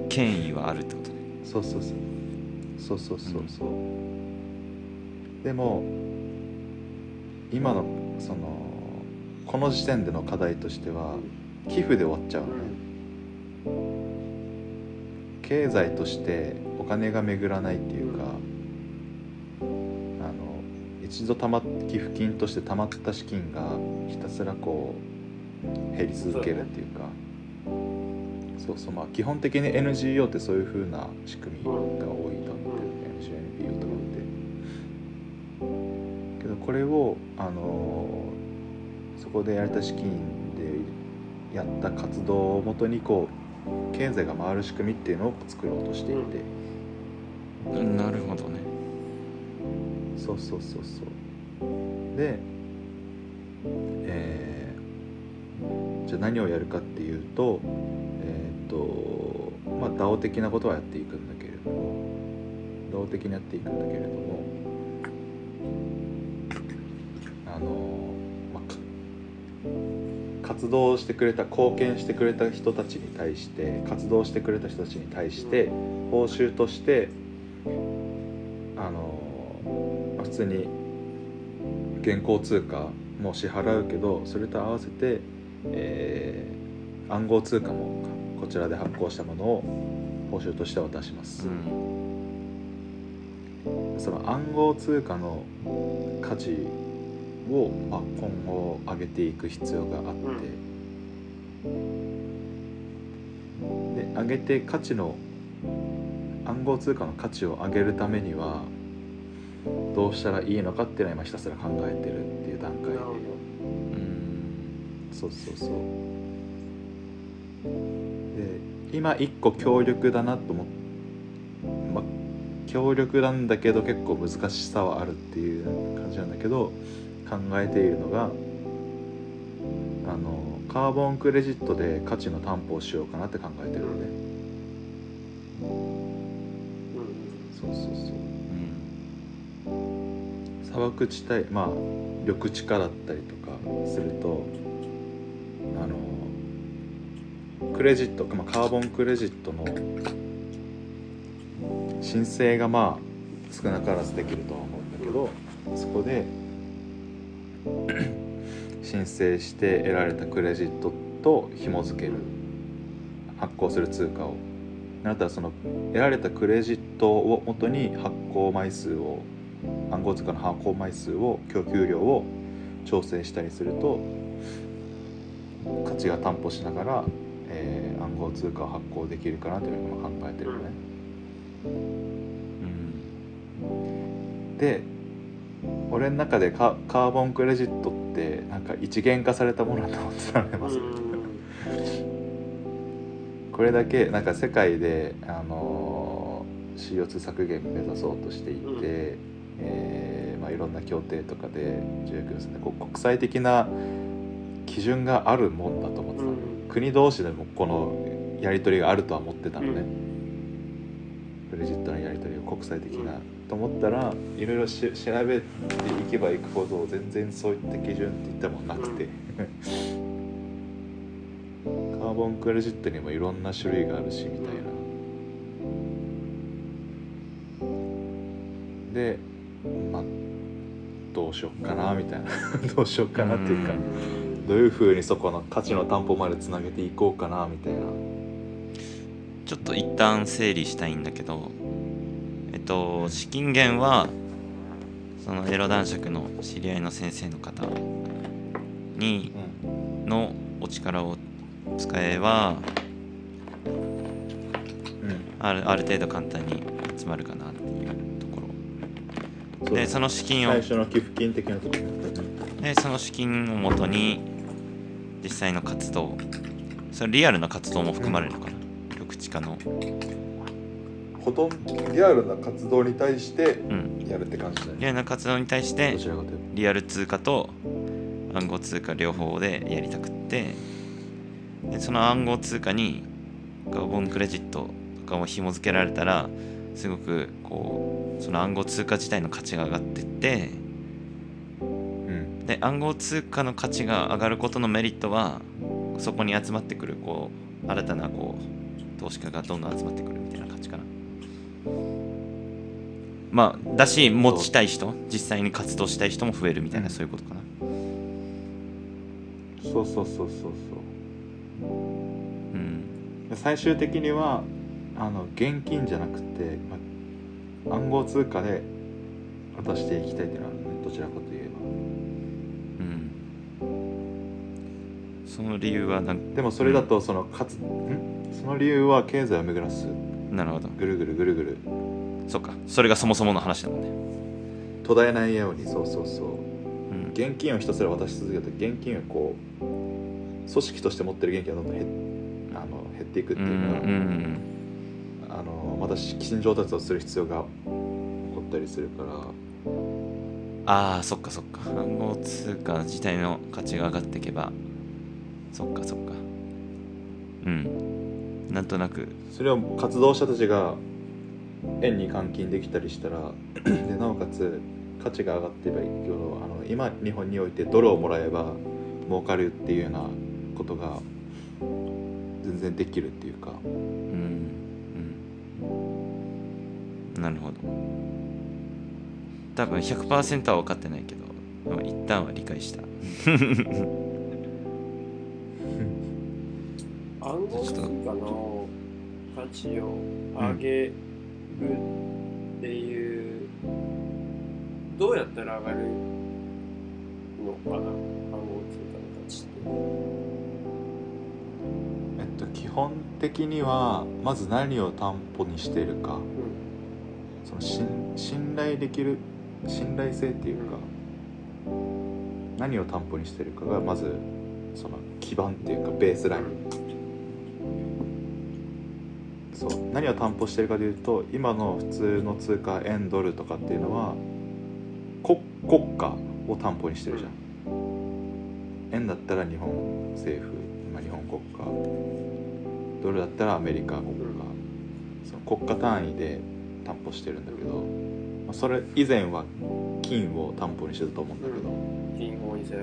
権威はあるってことね。そうそうそう。そうそうそうそう、でも今のそのこの時点での課題としては寄付で終わっちゃうのね経済としてお金が巡らないっていうか、あの一度たまっ寄付金としてたまった資金がひたすらこう減り続けるっていうかそうそうまあ基本的に NGO ってそういう風な仕組みが多いと思ってる NGO、NPO とかって。けどこれをあのそこでやれた資金でやった活動をもとにこう経済が回る仕組みっていうのを作ろうとしていて、うんなるほどね。そうそうそうそう。でえーじゃあ何をやるかっていうとえーっとまあ DAO 的なことはやっていくんだけれども。DAO 的にやっていくんだけれども。あの活動してくれた貢献してくれた人たちに対して活動してくれた人たちに対して報酬としてあのまあ普通に現行通貨も支払うけどそれと合わせて、えー暗号通貨もこちらで発行したものを報酬として渡します。う、ん。その暗号通貨の価値を、まあ、今後上げていく必要があって、で上げて価値の暗号通貨の価値を上げるためにはどうしたらいいのかっていうのは今ひたすら考えてるっていう段階で。うん。そうそうそう。で今一個強力だなと思っまあ強力なんだけど結構難しさはあるっていう感じなんだけど考えているのがあのカーボンクレジットで価値の担保をしようかなって考えてるのね。うん。そうそうそう。うん。砂漠地帯まあ緑地化だったりとかするとあのクレジット、まあ、カーボンクレジットの申請がまあ少なからずできるとは思うんだけどそこで 申請して得られたクレジットと紐付ける。発行する通貨を。なったらその得られたクレジットをもとに発行枚数を暗号通貨の発行枚数を供給量を調整したりすると価値が担保しながら、えー暗号通貨を発行できるかなというのを考えてるよね。うん。で俺の中でカカーボンクレジットってなんか一元化されたものだと思ってたのねまずこれだけなんか世界で、あのー CO2 削減目指そうとしていて、うん。えーまあ、いろんな協定とかで条約ですねこう国際的な基準があるもんだと思ってたの、うん。国同士でもこのやり取りがあるとは思ってたのね、クレジットのやり取りが国際的な、と思ったらいろいろし調べていけばいくほど全然そういった基準って言ってもなくて、カーボンクレジットにもいろんな種類があるしみたいな。でまあどうしよっかなみたいな どうしよっかなっていうか、どういうふうにそこの価値の担保までつなげていこうかなみたいな。ちょっと一旦整理したいんだけどえっと資金源はそのエロ男爵の知り合いの先生の方にうんのお力を使えばうん。あるある程度簡単に集まるかなっていうところ。でその資金を最初の寄付金的なところでその資金をもとに実際の活動それリアルな活動も含まれるのかな。緑地化のほとんどリアルな活動に対してうん。やるって感じだリアルな活動に対してどちらかというと。リアル通貨と暗号通貨両方でやりたくってでその暗号通貨にカーボンクレジットとかも紐付けられたらすごくこうその暗号通貨自体の価値が上がってってうん。で暗号通貨の価値が上がることのメリットはそこに集まってくるこう新たなこう投資家がどんどん集まってくるみたいな感じかなまあだし持ちたい人実際に活動したい人も増えるみたいな、うん。そういうことかな。そうそうそうそうそう。うん。で最終的にはあの現金じゃなくて、ま、暗号通貨で渡していきたいっていうのは、ね、どちらかといえうん。その理由はなんばでもそれだとそのかつ、ん？その理由は経済を巡らす。なるほど。ぐるぐるぐるぐるそっか。それがそもそもの話だもんね。途絶えないようにそうそうそう。うん。現金をひたすら渡し続けると現金をこう組織として持ってる現金がどんどん減あの減っていくってうんういうか、ん。あのまた資金調達をする必要が起こったりするから。ああそっかそっか。暗号通貨自体の価値が上がっていけば。そっかそっか。うん。なんとなく。それを活動者たちが円に換金できたりしたら でなおかつ価値が上がっていけばいいけどあの今日本においてドルをもらえば儲かるっていうようなことが全然できるっていうか。うんうん。なるほど。多分100%は分かってないけどでも一旦は理解した。暗号通貨の価値を上げるっていう、どうやったら上がるのかな暗号通貨の価値って。えっと基本的にはまず何を担保にしているかその信信頼できる信頼性っていうか何を担保にしてるかがまずその基盤っていうかベースラインそう。何を担保してるかというと今の普通の通貨円ドルとかっていうのは国国家を担保にしてるじゃん。円だったら日本政府、まあ、日本国家。ドルだったらアメリカ国家。その国家単位で担保してるんだけど、まあそれ以前は金を担保にしてたと思うんだけど、金本位制。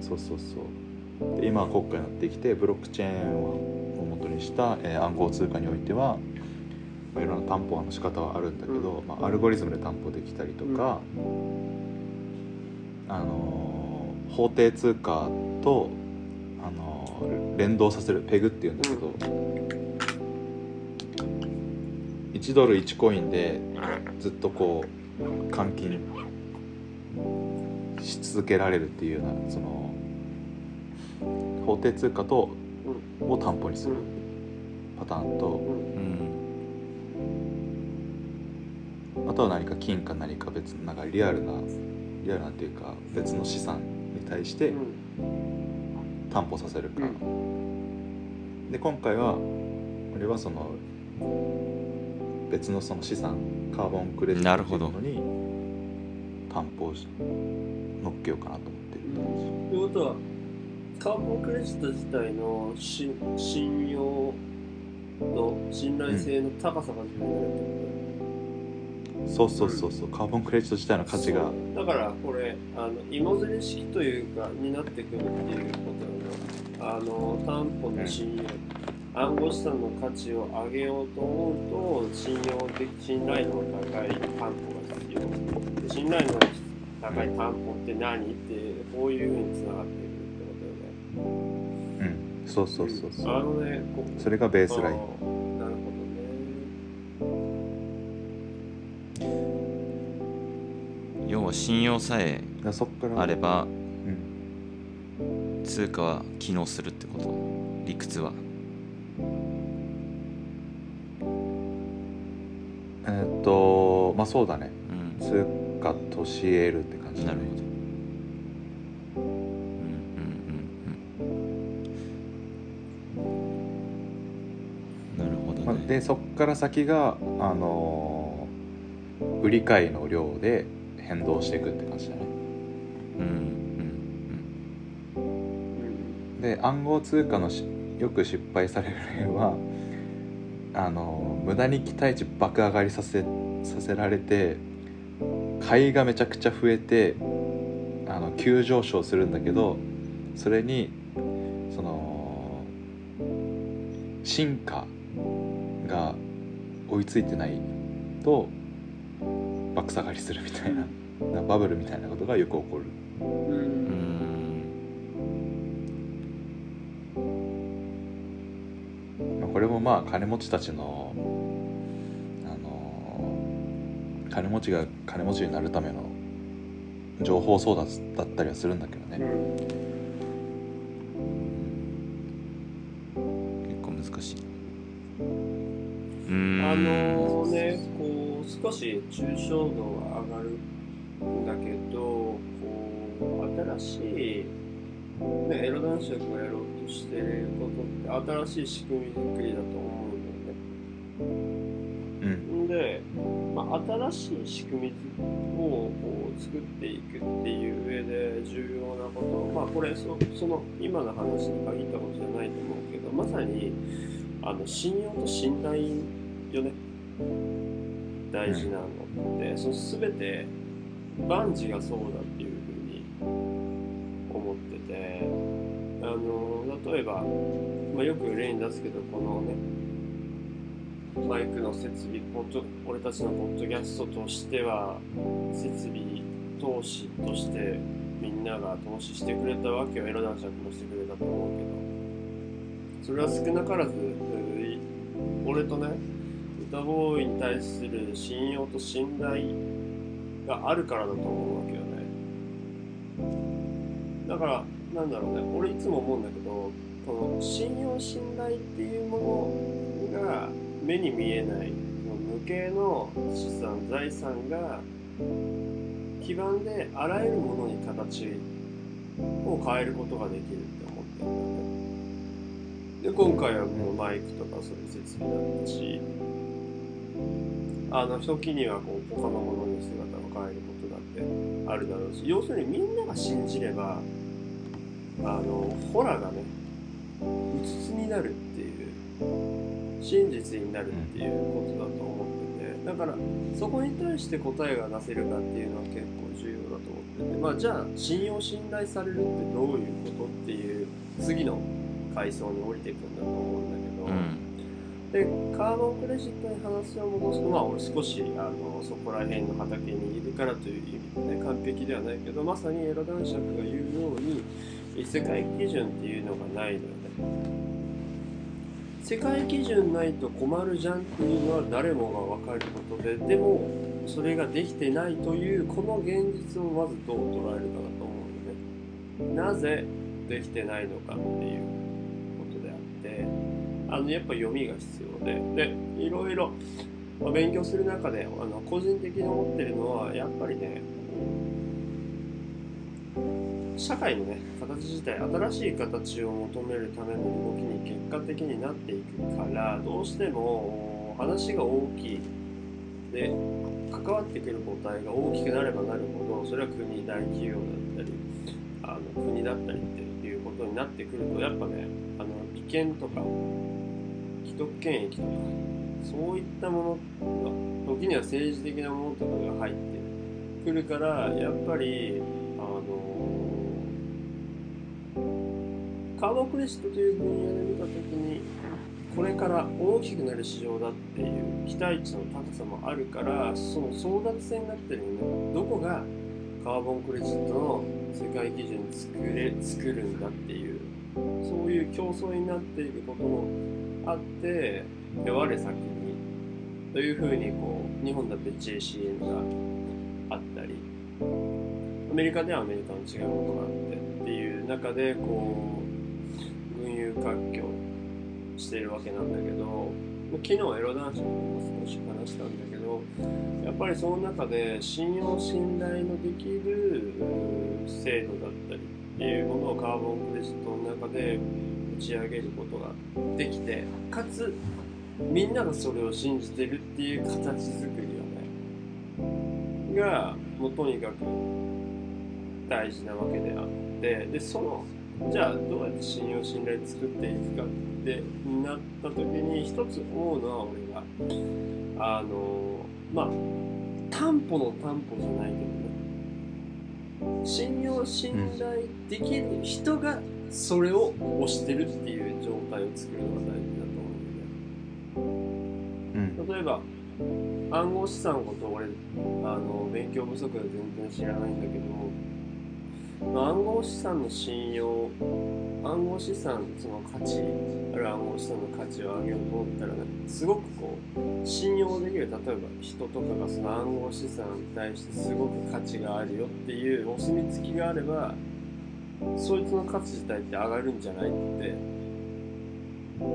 そうそうそう。で今は国家になってきてブロックチェーンを元にした、えー暗号通貨においては、まあ、いろんな担保の仕方はあるんだけど、まあ、アルゴリズムで担保できたりとか、あのー法定通貨と、あのー連動させるペグっていうんだけど、1ドル1コインでずっとこう換金し続けられるっていうようなその法定通貨とを担保にするパターンとうん。あとは何か金か何か別のなんかリアルなリアルなっていうか別の資産に対して担保させるか、で今回は俺はその別のその資産カーボンクレジットっていうのに担保をし乗っけようかなと思ってるということはカーボンクレジット自体の信信用の信頼性の高さが重要だってことだよねそうそうそうそう。カーボンクレジット自体の価値が。だからこれあの芋づる式というかになってくるっていうことだよ。なあの担保の信用、暗号資産の価値を上げようと思うと信用的信頼度の高い担保が必要。で信頼度の高い担保って何？ってこういうふうにつながっているうん。そうそうそうそう。あのねこそれがベースライン。なるほどね。要は信用さえだからそっから。あればうん。通貨は機能するってこと。理屈は。えーっとまあそうだね。うん。通貨とし得るって感じなるほどでそっから先があのー売り買いの量で変動していくって感じだね。うんうんで暗号通貨のしよく失敗される例はあの無駄に期待値爆上がりさせさせられて買いがめちゃくちゃ増えてあの急上昇するんだけどそれにその進化が追いついてないと爆下がりするみたいななバブルみたいなことがよく起こる。うん。まあこれもまあ金持ちたちのあの金持ちが金持ちになるための情報相談だったりはするんだけどね、あのね、こう少し抽象度が上がるんだけど、こう新しい、ね、エロ男爵がやろうとしてることって新しい仕組み作りだと思うんだよね。うんで、まあ、新しい仕組みをこう作っていくっていう上で重要なこと、まあ、これそその今の話に限ったことじゃないと思うけどまさにあの信用と信頼よね。大事なのって、その全て万事がそうだっていうふうに思ってて。あの例えば、まあ、よく例に出すけどこのねマイクの設備ポッド俺たちのポッドキャストとしては設備投資としてみんなが投資してくれたわけよ。エロ男爵もしてくれたと思うけど。それは少なからず俺とね歌ボーイに対する信用と信頼があるからだと思うわけよね。だからなんだろうね。俺いつも思うんだけどこの信用信頼っていうものが目に見えない無形の資産財産が基盤であらゆるものに形を変えることができるって思ってるんだね。で今回はもうマイクとかそういう設備だったしあの時にはこう他のものに姿を変えることだってあるだろうし要するにみんなが信じればあのホラーがねうつつになるっていう真実になるっていうことだと思っててだからそこに対して答えが出せるかっていうのは結構重要だと思っててまあじゃあ信用信頼されるってどういうことっていう次の階層に降りていくんだと思うんだけど、うん。でカーボンクレジットに話を戻すと。まあ俺少しあのそこら辺の畑にいるからという意味でね完璧ではないけどまさにエロ男爵が言うように世界基準っていうのがないのよね。世界基準ないと困るじゃんっていうのは誰もが分かることででもそれができてないというこの現実をまずどう捉えるかだと思うのね。なぜできてないのかっていう。あのやっぱ読みが必要で。でいろいろ勉強する中であの個人的に思ってるのはやっぱりね社会のね形自体新しい形を求めるための動きに結果的になっていくからどうしても話が大きい。で関わってくる母体が大きくなればなるほどそれは国大企業だったりあの国だったりっていうことになってくるとやっぱねあの利権とか既得権益とかそういったものが時には政治的なものとかが入ってくるからやっぱりあのカーボンクレジットという分野で見た時にこれから大きくなる市場だっていう期待値の高さもあるからその争奪戦になってるのねどこがカーボンクレジットの世界基準作れ作るんだっていうそういう競争になっていることもあってで我先にというふうにこう日本だって JCN があったりアメリカではアメリカの違うものがあってっていう中でこう群雄割拠してるわけなんだけど昨日エロ男子も少し話したんだけどやっぱりその中で信用信頼のできる制度だったりっていうものをカーボンクレジットの中でち上げることができてかつみんながそれを信じてるっていう形作りをねがもうとにかく大事なわけであってでそのじゃあどうやって信用信頼作っていくかってなった時に一つ思うのは俺があのまあ担保の担保じゃないけどね。信用信頼できる人がそれを推してるっていう状態を作るのが大事だと思うんだよね。うん。例えば暗号資産のこと俺あの勉強不足で全然知らないんだけどもまあ暗号資産の信用暗号資産その価値ある暗号資産の価値を上げようと思ったらねすごくこう信用できる例えば人とかがその暗号資産に対してすごく価値があるよっていうお墨付きがあればそいつの価値自体って上がるんじゃないって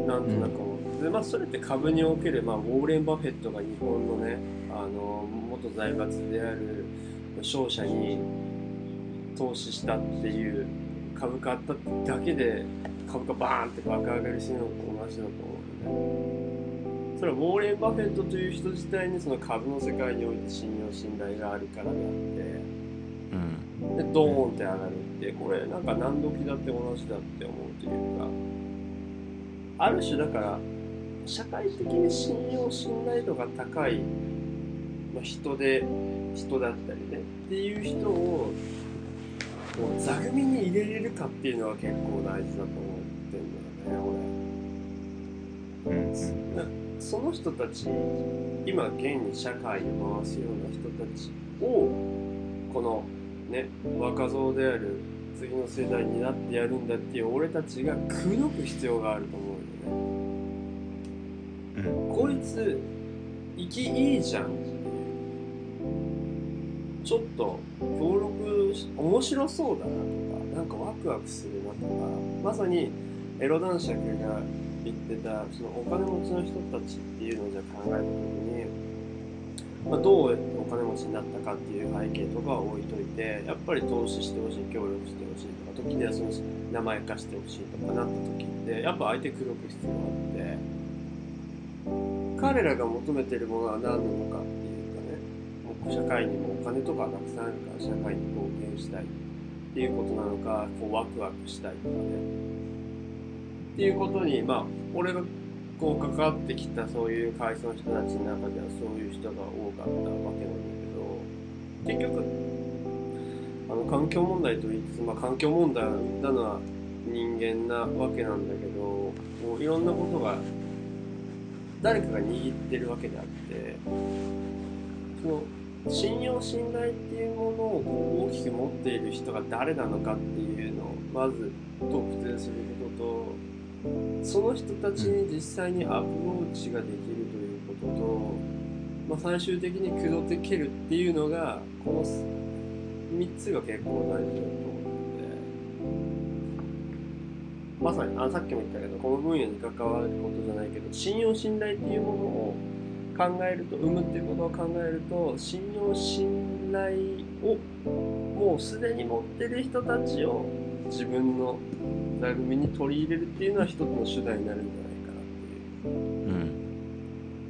なんとなく思って、でまあそれって株における、まあ、ウォーレン・バフェットが日本のねあの元財閥である商社に投資したっていう株価あっただけで株価バーンって爆上がりするのと同じだと思うんだよね。それはウォーレン・バフェットという人自体にその株の世界において信用信頼があるからであって。うんでドーンって上がるってこれなんか何時だって同じだって思うというかある種だから社会的に信用信頼度が高い、まあ、人で人だったりねっていう人をこう座組に入れれるかっていうのは結構大事だと思ってんだよねうん俺。その人たち今現に社会を回すような人たちをこのね若造である次の世代になってやるんだっていう俺たちが口説く必要があると思うんよね。うん。こいつ生きいいじゃんっていう。ちょっと協力し面白そうだなとかなんかワクワクするなとか。まさにエロ男爵が言ってたそのお金持ちの人たちっていうのをじゃあ考えた時に、まあ、どうやってお金持ちになったかっていう背景とかは置いといてやっぱり投資してほしい協力してほしいとか時にはその名前貸してほしいとかなった時ってやっぱ相手口説く必要があって。彼らが求めてるものは何なのかっていうかねもう社会にもお金とかがたくさんあるから社会に貢献したいっていうことなのかこうワクワクしたいとかねっていうことにまあ俺がこう関わってきたそういう会社の人たちの中ではそういう人が多かったわけなんだけど結局あの環境問題と言いつつ、まあ、環境問題を生んだのは人間なわけなんだけどこういろんなことが誰かが握ってるわけであってその信用信頼っていうものをこう大きく持っている人が誰なのかっていうのをまず特定することとその人たちに実際にアプローチができるということと、まあ、最終的に口説けるっていうのがこの3つが結構大事だと思ってまさにあさっきも言ったけどこの分野に関わることじゃないけど信用信頼っていうものを考えると生むっていうことを考えると信用信頼をもうすでに持ってる人たちを自分の座組に取り入れるっていうのは一つの手段になるんじゃないかなっていう。うん。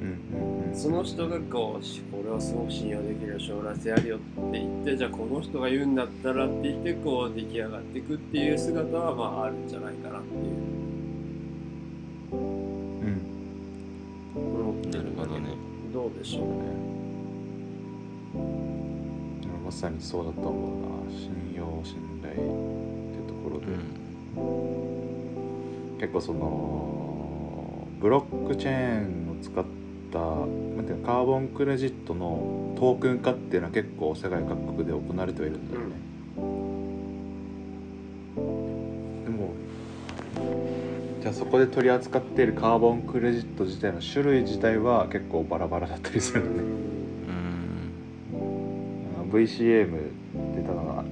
うん。うん。その人がこうしこれはすごく信用できるよ将来性あるよって言ってじゃあこの人が言うんだったらって言ってこう出来上がっていくっていう姿はまああるんじゃないかなっていう。うん。なるほどね。どうでしょうね。まさにそうだと思うな。信用信頼ろで、結構そのブロックチェーンを使ったなんていうのカーボンクレジットのトークン化っていうのは結構世界各国で行われてはいるんだよね、でもじゃあそこで取り扱っているカーボンクレジット自体の種類自体は結構バラバラだったりするのね、うん。VCM ってたのが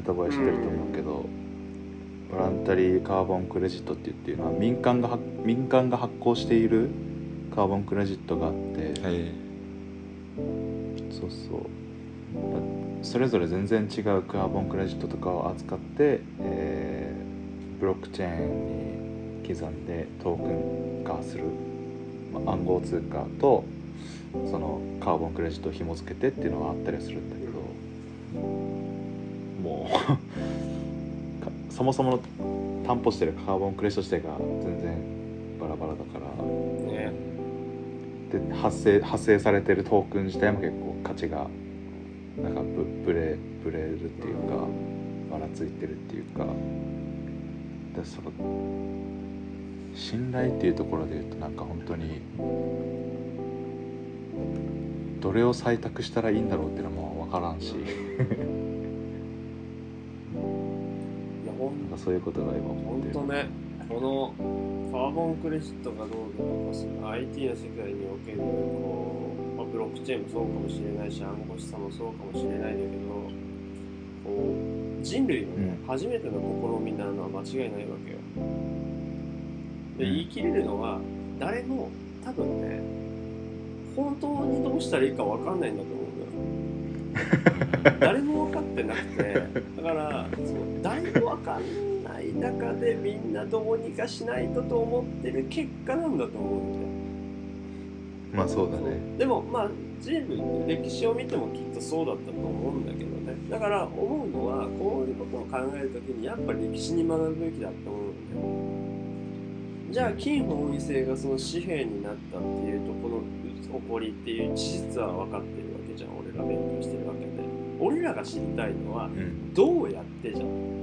歌声知ってると思うけど、ボランタリーカーボンクレジットっていうのは民間が発民間が発行しているカーボンクレジットがあって、はい。そうそう。それぞれ全然違うカーボンクレジットとかを扱って、えーブロックチェーンに刻んでトークン化する、まあ暗号通貨とそのカーボンクレジットを紐付けてっていうのはあったりはするんだけどもうかそもそもの担保してるカーボンクレジット自体が全然バラバラだから。ね。で発生発生されてるトークン自体も結構価値がなんかぶぶれぶれるっていうかばらついてるっていうか。でその信頼っていうところで言うとなんか本当にどれを採択したらいいんだろうっていうのも分からんし、かそういうことが今思ってる。本当ねこのカーボンクレジットがどうだとかその IT の世界におけるこう、まあ、ブロックチェーンもそうかもしれないし暗号資産もそうかもしれないんだけどこう人類のね、うん初めての試みになるのは間違いないわけよでうん言い切れるのは誰も多分ね本当にどうしたらいいか分かんないんだと誰も分かってなくてだからその誰も分かんない中でみんなどうにかしないとと思ってる結果なんだと思うんだよ。まあそうだね。でもまあ人類の歴史を見てもきっとそうだったと思うんだけどね。だから思うのはこういうことを考えるときにやっぱ歴史に学ぶべきだと思うんだよ。じゃあ金本位制がその紙幣になったっていうとこの起こりっていう事実は分かってるが勉強してるわけで俺らが知りたいのはうん。どうやってじゃん。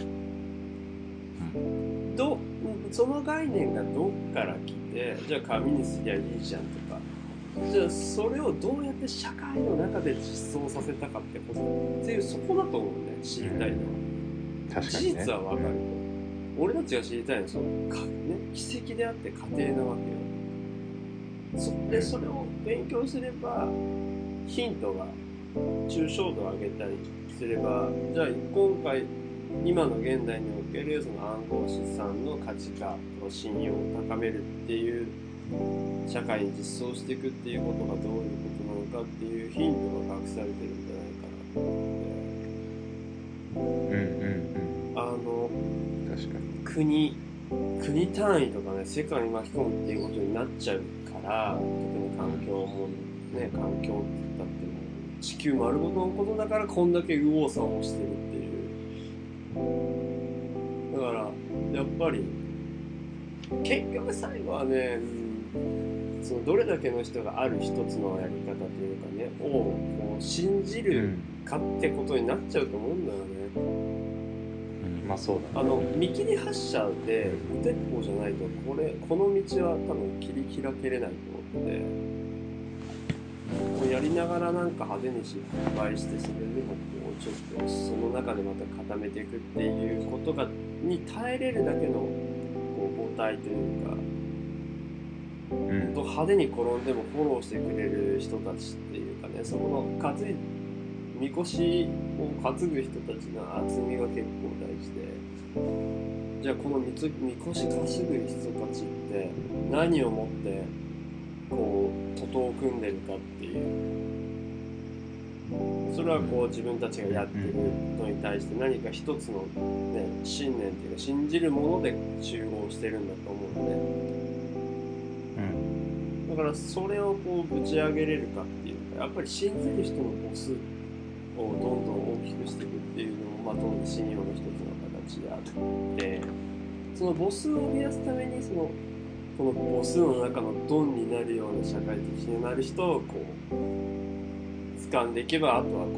どその概念がどっから来てじゃあ紙にすりゃいいじゃんとか。じゃあそれをどうやって社会の中で実装させたかってことっていうそこだと思うんだよ知りたいのは、事確かにね。実は分かる。と、俺たちが知りたいのはそのか、ね、奇跡であって家庭なわけよ。そでそれを勉強すればヒントが抽象度を上げたりすればじゃあ今回今の現代におけるその暗号資産の価値化と信用を高めるっていう社会に実装していくっていうことがどういうことなのかっていうヒントが隠されてるんじゃないかなと思って。うんうんあのうん。確かに。国国単位とかね世界に巻き込むっていうことになっちゃうから特に環境もね環境って言ったって地球丸ごとのことだからこんだけ右往左往してるっていう。だからやっぱり結局最後はね、うんそのどれだけの人がある一つのやり方というかねをこう信じるかってことになっちゃうと思うんだよね。うんまあそうだあの見切り発車で無鉄砲じゃないとこれこの道は多分切り開けれないと思ってこうやりながらなんか派手に失敗してそれでもこうちょっとその中でまた固めていくっていうことがに耐えれるだけのこう母体というかうん。派手に転んでもフォローしてくれる人たちっていうかねそこの担いみこしを担ぐ人たちの厚みが結構大事でじゃあこのみつみこし担ぐ人たちって何をもってこう徒党を組んでるかっていうそれはこう自分たちがやってるのに対して何か一つの、ね、信念っていうか信じるもので集合してるんだと思うのね。うんだからそれをこうぶち上げれるかっていうかやっぱり信じる人の母数をどんどん大きくしていくっていうのもまとめて信用の一つの形であってその母数を増やすためにそのこの母数の中のドンになるような社会的になる人をこう掴んでいけばあとはこ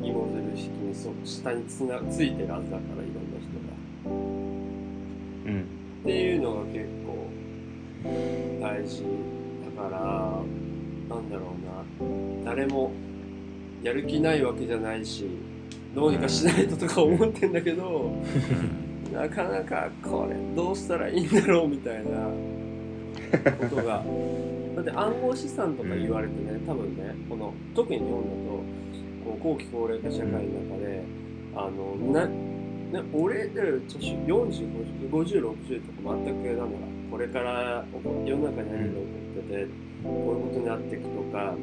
う芋づる式にそう下につなついてるはずだからいろんな人が。うん。っていうのが結構大事だからなんだろうな。誰もやる気ないわけじゃないしどうにかしないととか思ってんだけど、なかなかこれどうしたらいいんだろうみたいなことが。だって暗号資産とか言われてね多分ねこの特に日本だとこう後期高齢化社会の中であのなね、俺で年40、50、50、60とか全くなんだろうこれから世の中に何が起こってて、こういうことになっていくとか、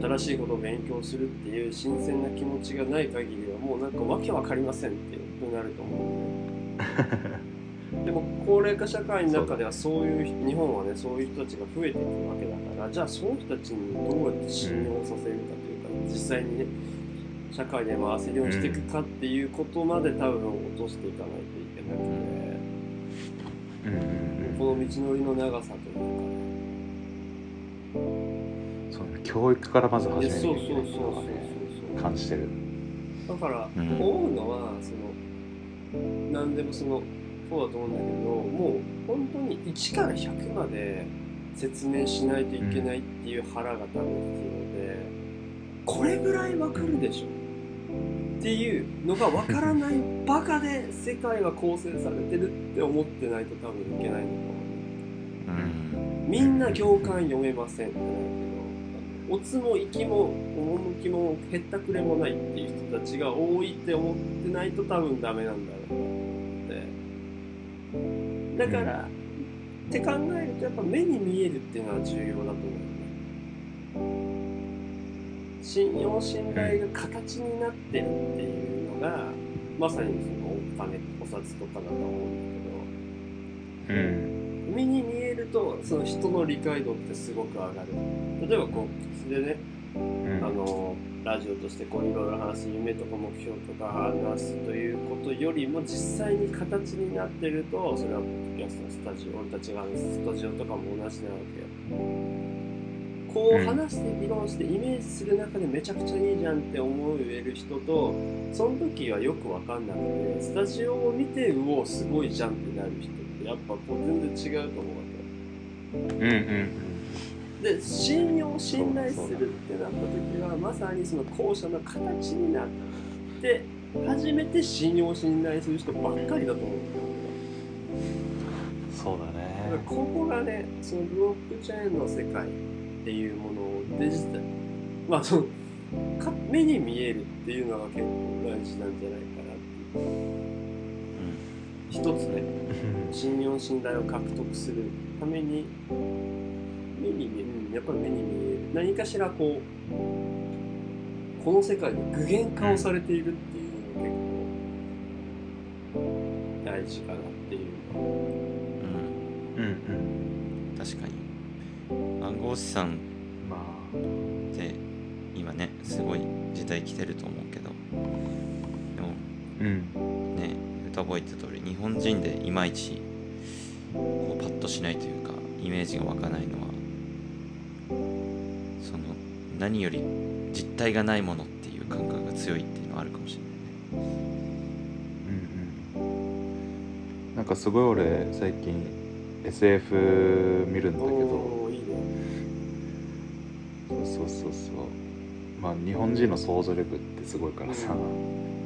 新しいことを勉強するっていう新鮮な気持ちがない限りはもうなんかわけわかりませんっていうことになると思うので。でも高齢化社会の中ではそういう人日本はねそういう人たちが増えていくわけだからじゃあその人たちにどうやって信用させるかというか実際にね社会で回せるようにしていくかっていうことまで多分落としていかないといけなくて、うん。うんこの道のりの長さというかね。そうね教育からまず始めいやそうなきゃいうそうそうことが感じてる。だからうん。思うのはその何でもそのそうだと思うんだけどもう本当に1から100まで説明しないといけないっていう腹が多分必要でこれぐらいわかるでしょ。っていうのがわからないバカで世界は構成されてるって思ってないと多分いけないのかなうん。みんな行間読めませんってなる。けど、おつも息も趣もへったくれもないっていう人たちが多いって思ってないと多分ダメなんだろうなって。だから、って考えるとやっぱ目に見えるっていうのは重要だと思う。信用信頼が形になってるっていうのが、まさにそのお金、お札とかだと思うんだけど、うん目に見えるとその人の理解度ってすごく上がる。例えばこうそれでねうん。あのラジオとしてこういろいろ話す夢とか目標とか話すということよりも実際に形になってるとそれはポッドキャストスタジオ俺たちが話すスタジオとかも同じなわけよ。こううん話して議論してイメージする中でめちゃくちゃいいじゃんって思える人とその時はよく分かんなくてスタジオを見てうおすごいじゃんってなる人やっぱこう全然違うと思うわけよ。うんうんで信用信頼するってなった時はまさにその後者の形になって初めて信用信頼する人ばっかりだと思う。んだよそうだだからねここがねそのブロックチェーンの世界っていうものをデジタルまあそのか目に見えるっていうのが結構大事なんじゃないかなっていう一つね信用信頼を獲得するために目に見える、うんやっぱり目に見える。何かしらこうこの世界で具現化をされているっていうのが結構大事かなっていううん。うんうん。確かに。暗号資産。まあ。って今ねすごい時代来てると思うけど。でもうんね歌覚えてた通り日本人でいまいちこうパッとしないというかイメージが湧かないのはその何より実体がないものっていう感覚が強いっていうのはあるかもしれないね。うんうん。なんかすごい俺最近 SF 見るんだけどいいね。そうそうそうそう。まあ日本人の想像力ってすごいからさ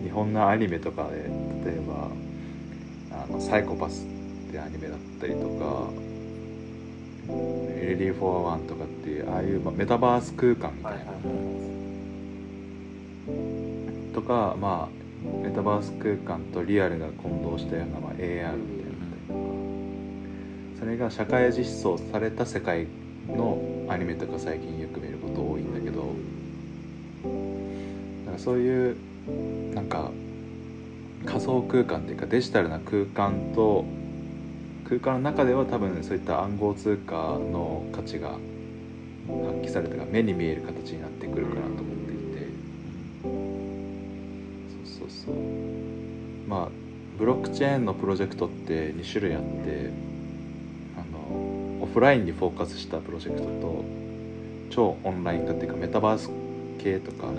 日本のアニメとかで例えばあのサイコパスってアニメだったりとかレディー・フォア・ワンとかっていうああいうメタバース空間みたいな、はいはいとかまあメタバース空間とリアルが混同したような、まあ、AR みたいなとか。それが社会実装された世界のアニメとか最近よく見ること多いんだけど。だからそういうなんか仮想空間っていうかデジタルな空間と空間の中では多分そういった暗号通貨の価値が発揮されたが目に見える形になってくるかなと思っていて。そうそうそう。まあブロックチェーンのプロジェクトって2種類あってあのオフラインにフォーカスしたプロジェクトと超オンライン化っていうかメタバース系とか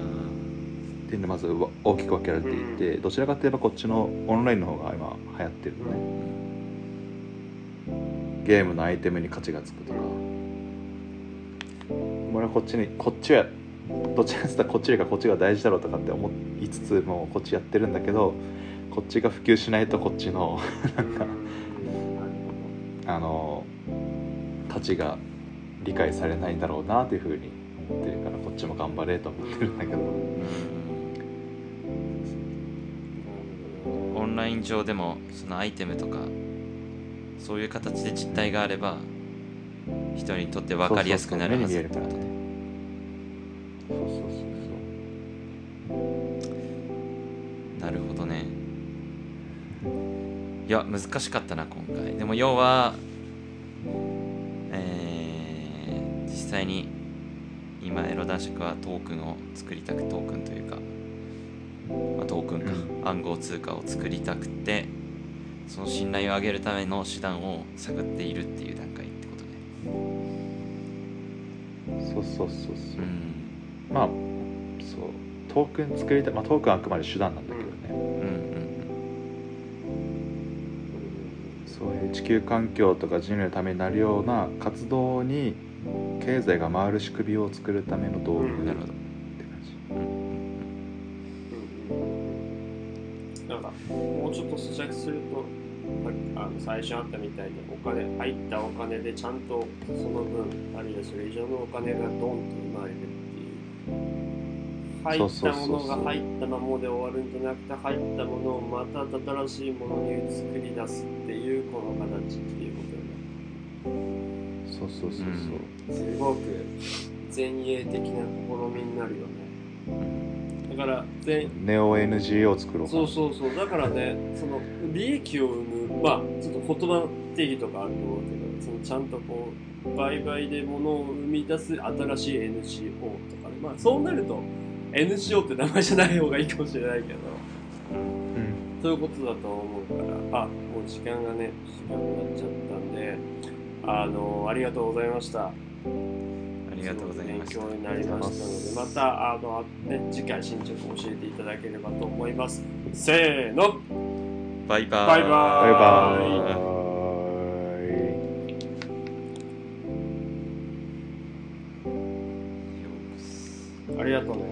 っていうのまずわ大きく分けられていてどちらかといえばこっちのオンラインの方が今流行ってるのね。ゲームのアイテムに価値がつくとか。俺はこっちにこっちはどちらかというとこっちよりかこっちが大事だろうとかって思いつつもうこっちやってるんだけどこっちが普及しないとこっちの なんかあの価値が理解されないんだろうなというふうに思ってるからこっちも頑張れと思ってるんだけどンライン上でもそのアイテムとかそういう形で実体があれば人にとって分かりやすくなるはずってことね。そうそうそう。なるほどね。いや難しかったな今回。でも要はえー、実際に今エロ男爵はトークンを作りたくトークンというか、まあ、トークンか、うん。暗号通貨を作りたくてその信頼を上げるための手段を探っているっていう段階ってことね。そうそうそうそう。そううん。まあそう。トークン作りたい、まあ、トークンはあくまで手段なんだけどね、うんうんそういう地球環境とか人類のためになるような活動に経済が回る仕組みを作るための道具。うん。なるほど最初あったみたいにお金入ったお金でちゃんとその分あるいはそれ以上のお金がドンと生まれるっていう。入ったものが入ったままで終わるんじゃなくて入ったものをまた新しいものに作り出すっていうこの形っていうことにそうそうそうそう、すごく前衛的な試みになるよね。だから前ネオ NGO を作ろうそうそうそう。だからねその利益を生むまあちょっと言葉定義とかあると思うけどそのちゃんとこう売買で物を生み出す新しい NGO とかね。まあそうなると NGO って名前じゃない方がいいかもしれないけど。うん。そういうことだと思うから。あもう時間がね時間になっちゃったんで。あのありがとうございました。ありがとうございまし勉強になりましたので、またあの、ね、次回進捗を教えていただければと思います。せーのバイバーバイバーイ。バイバありがとうね。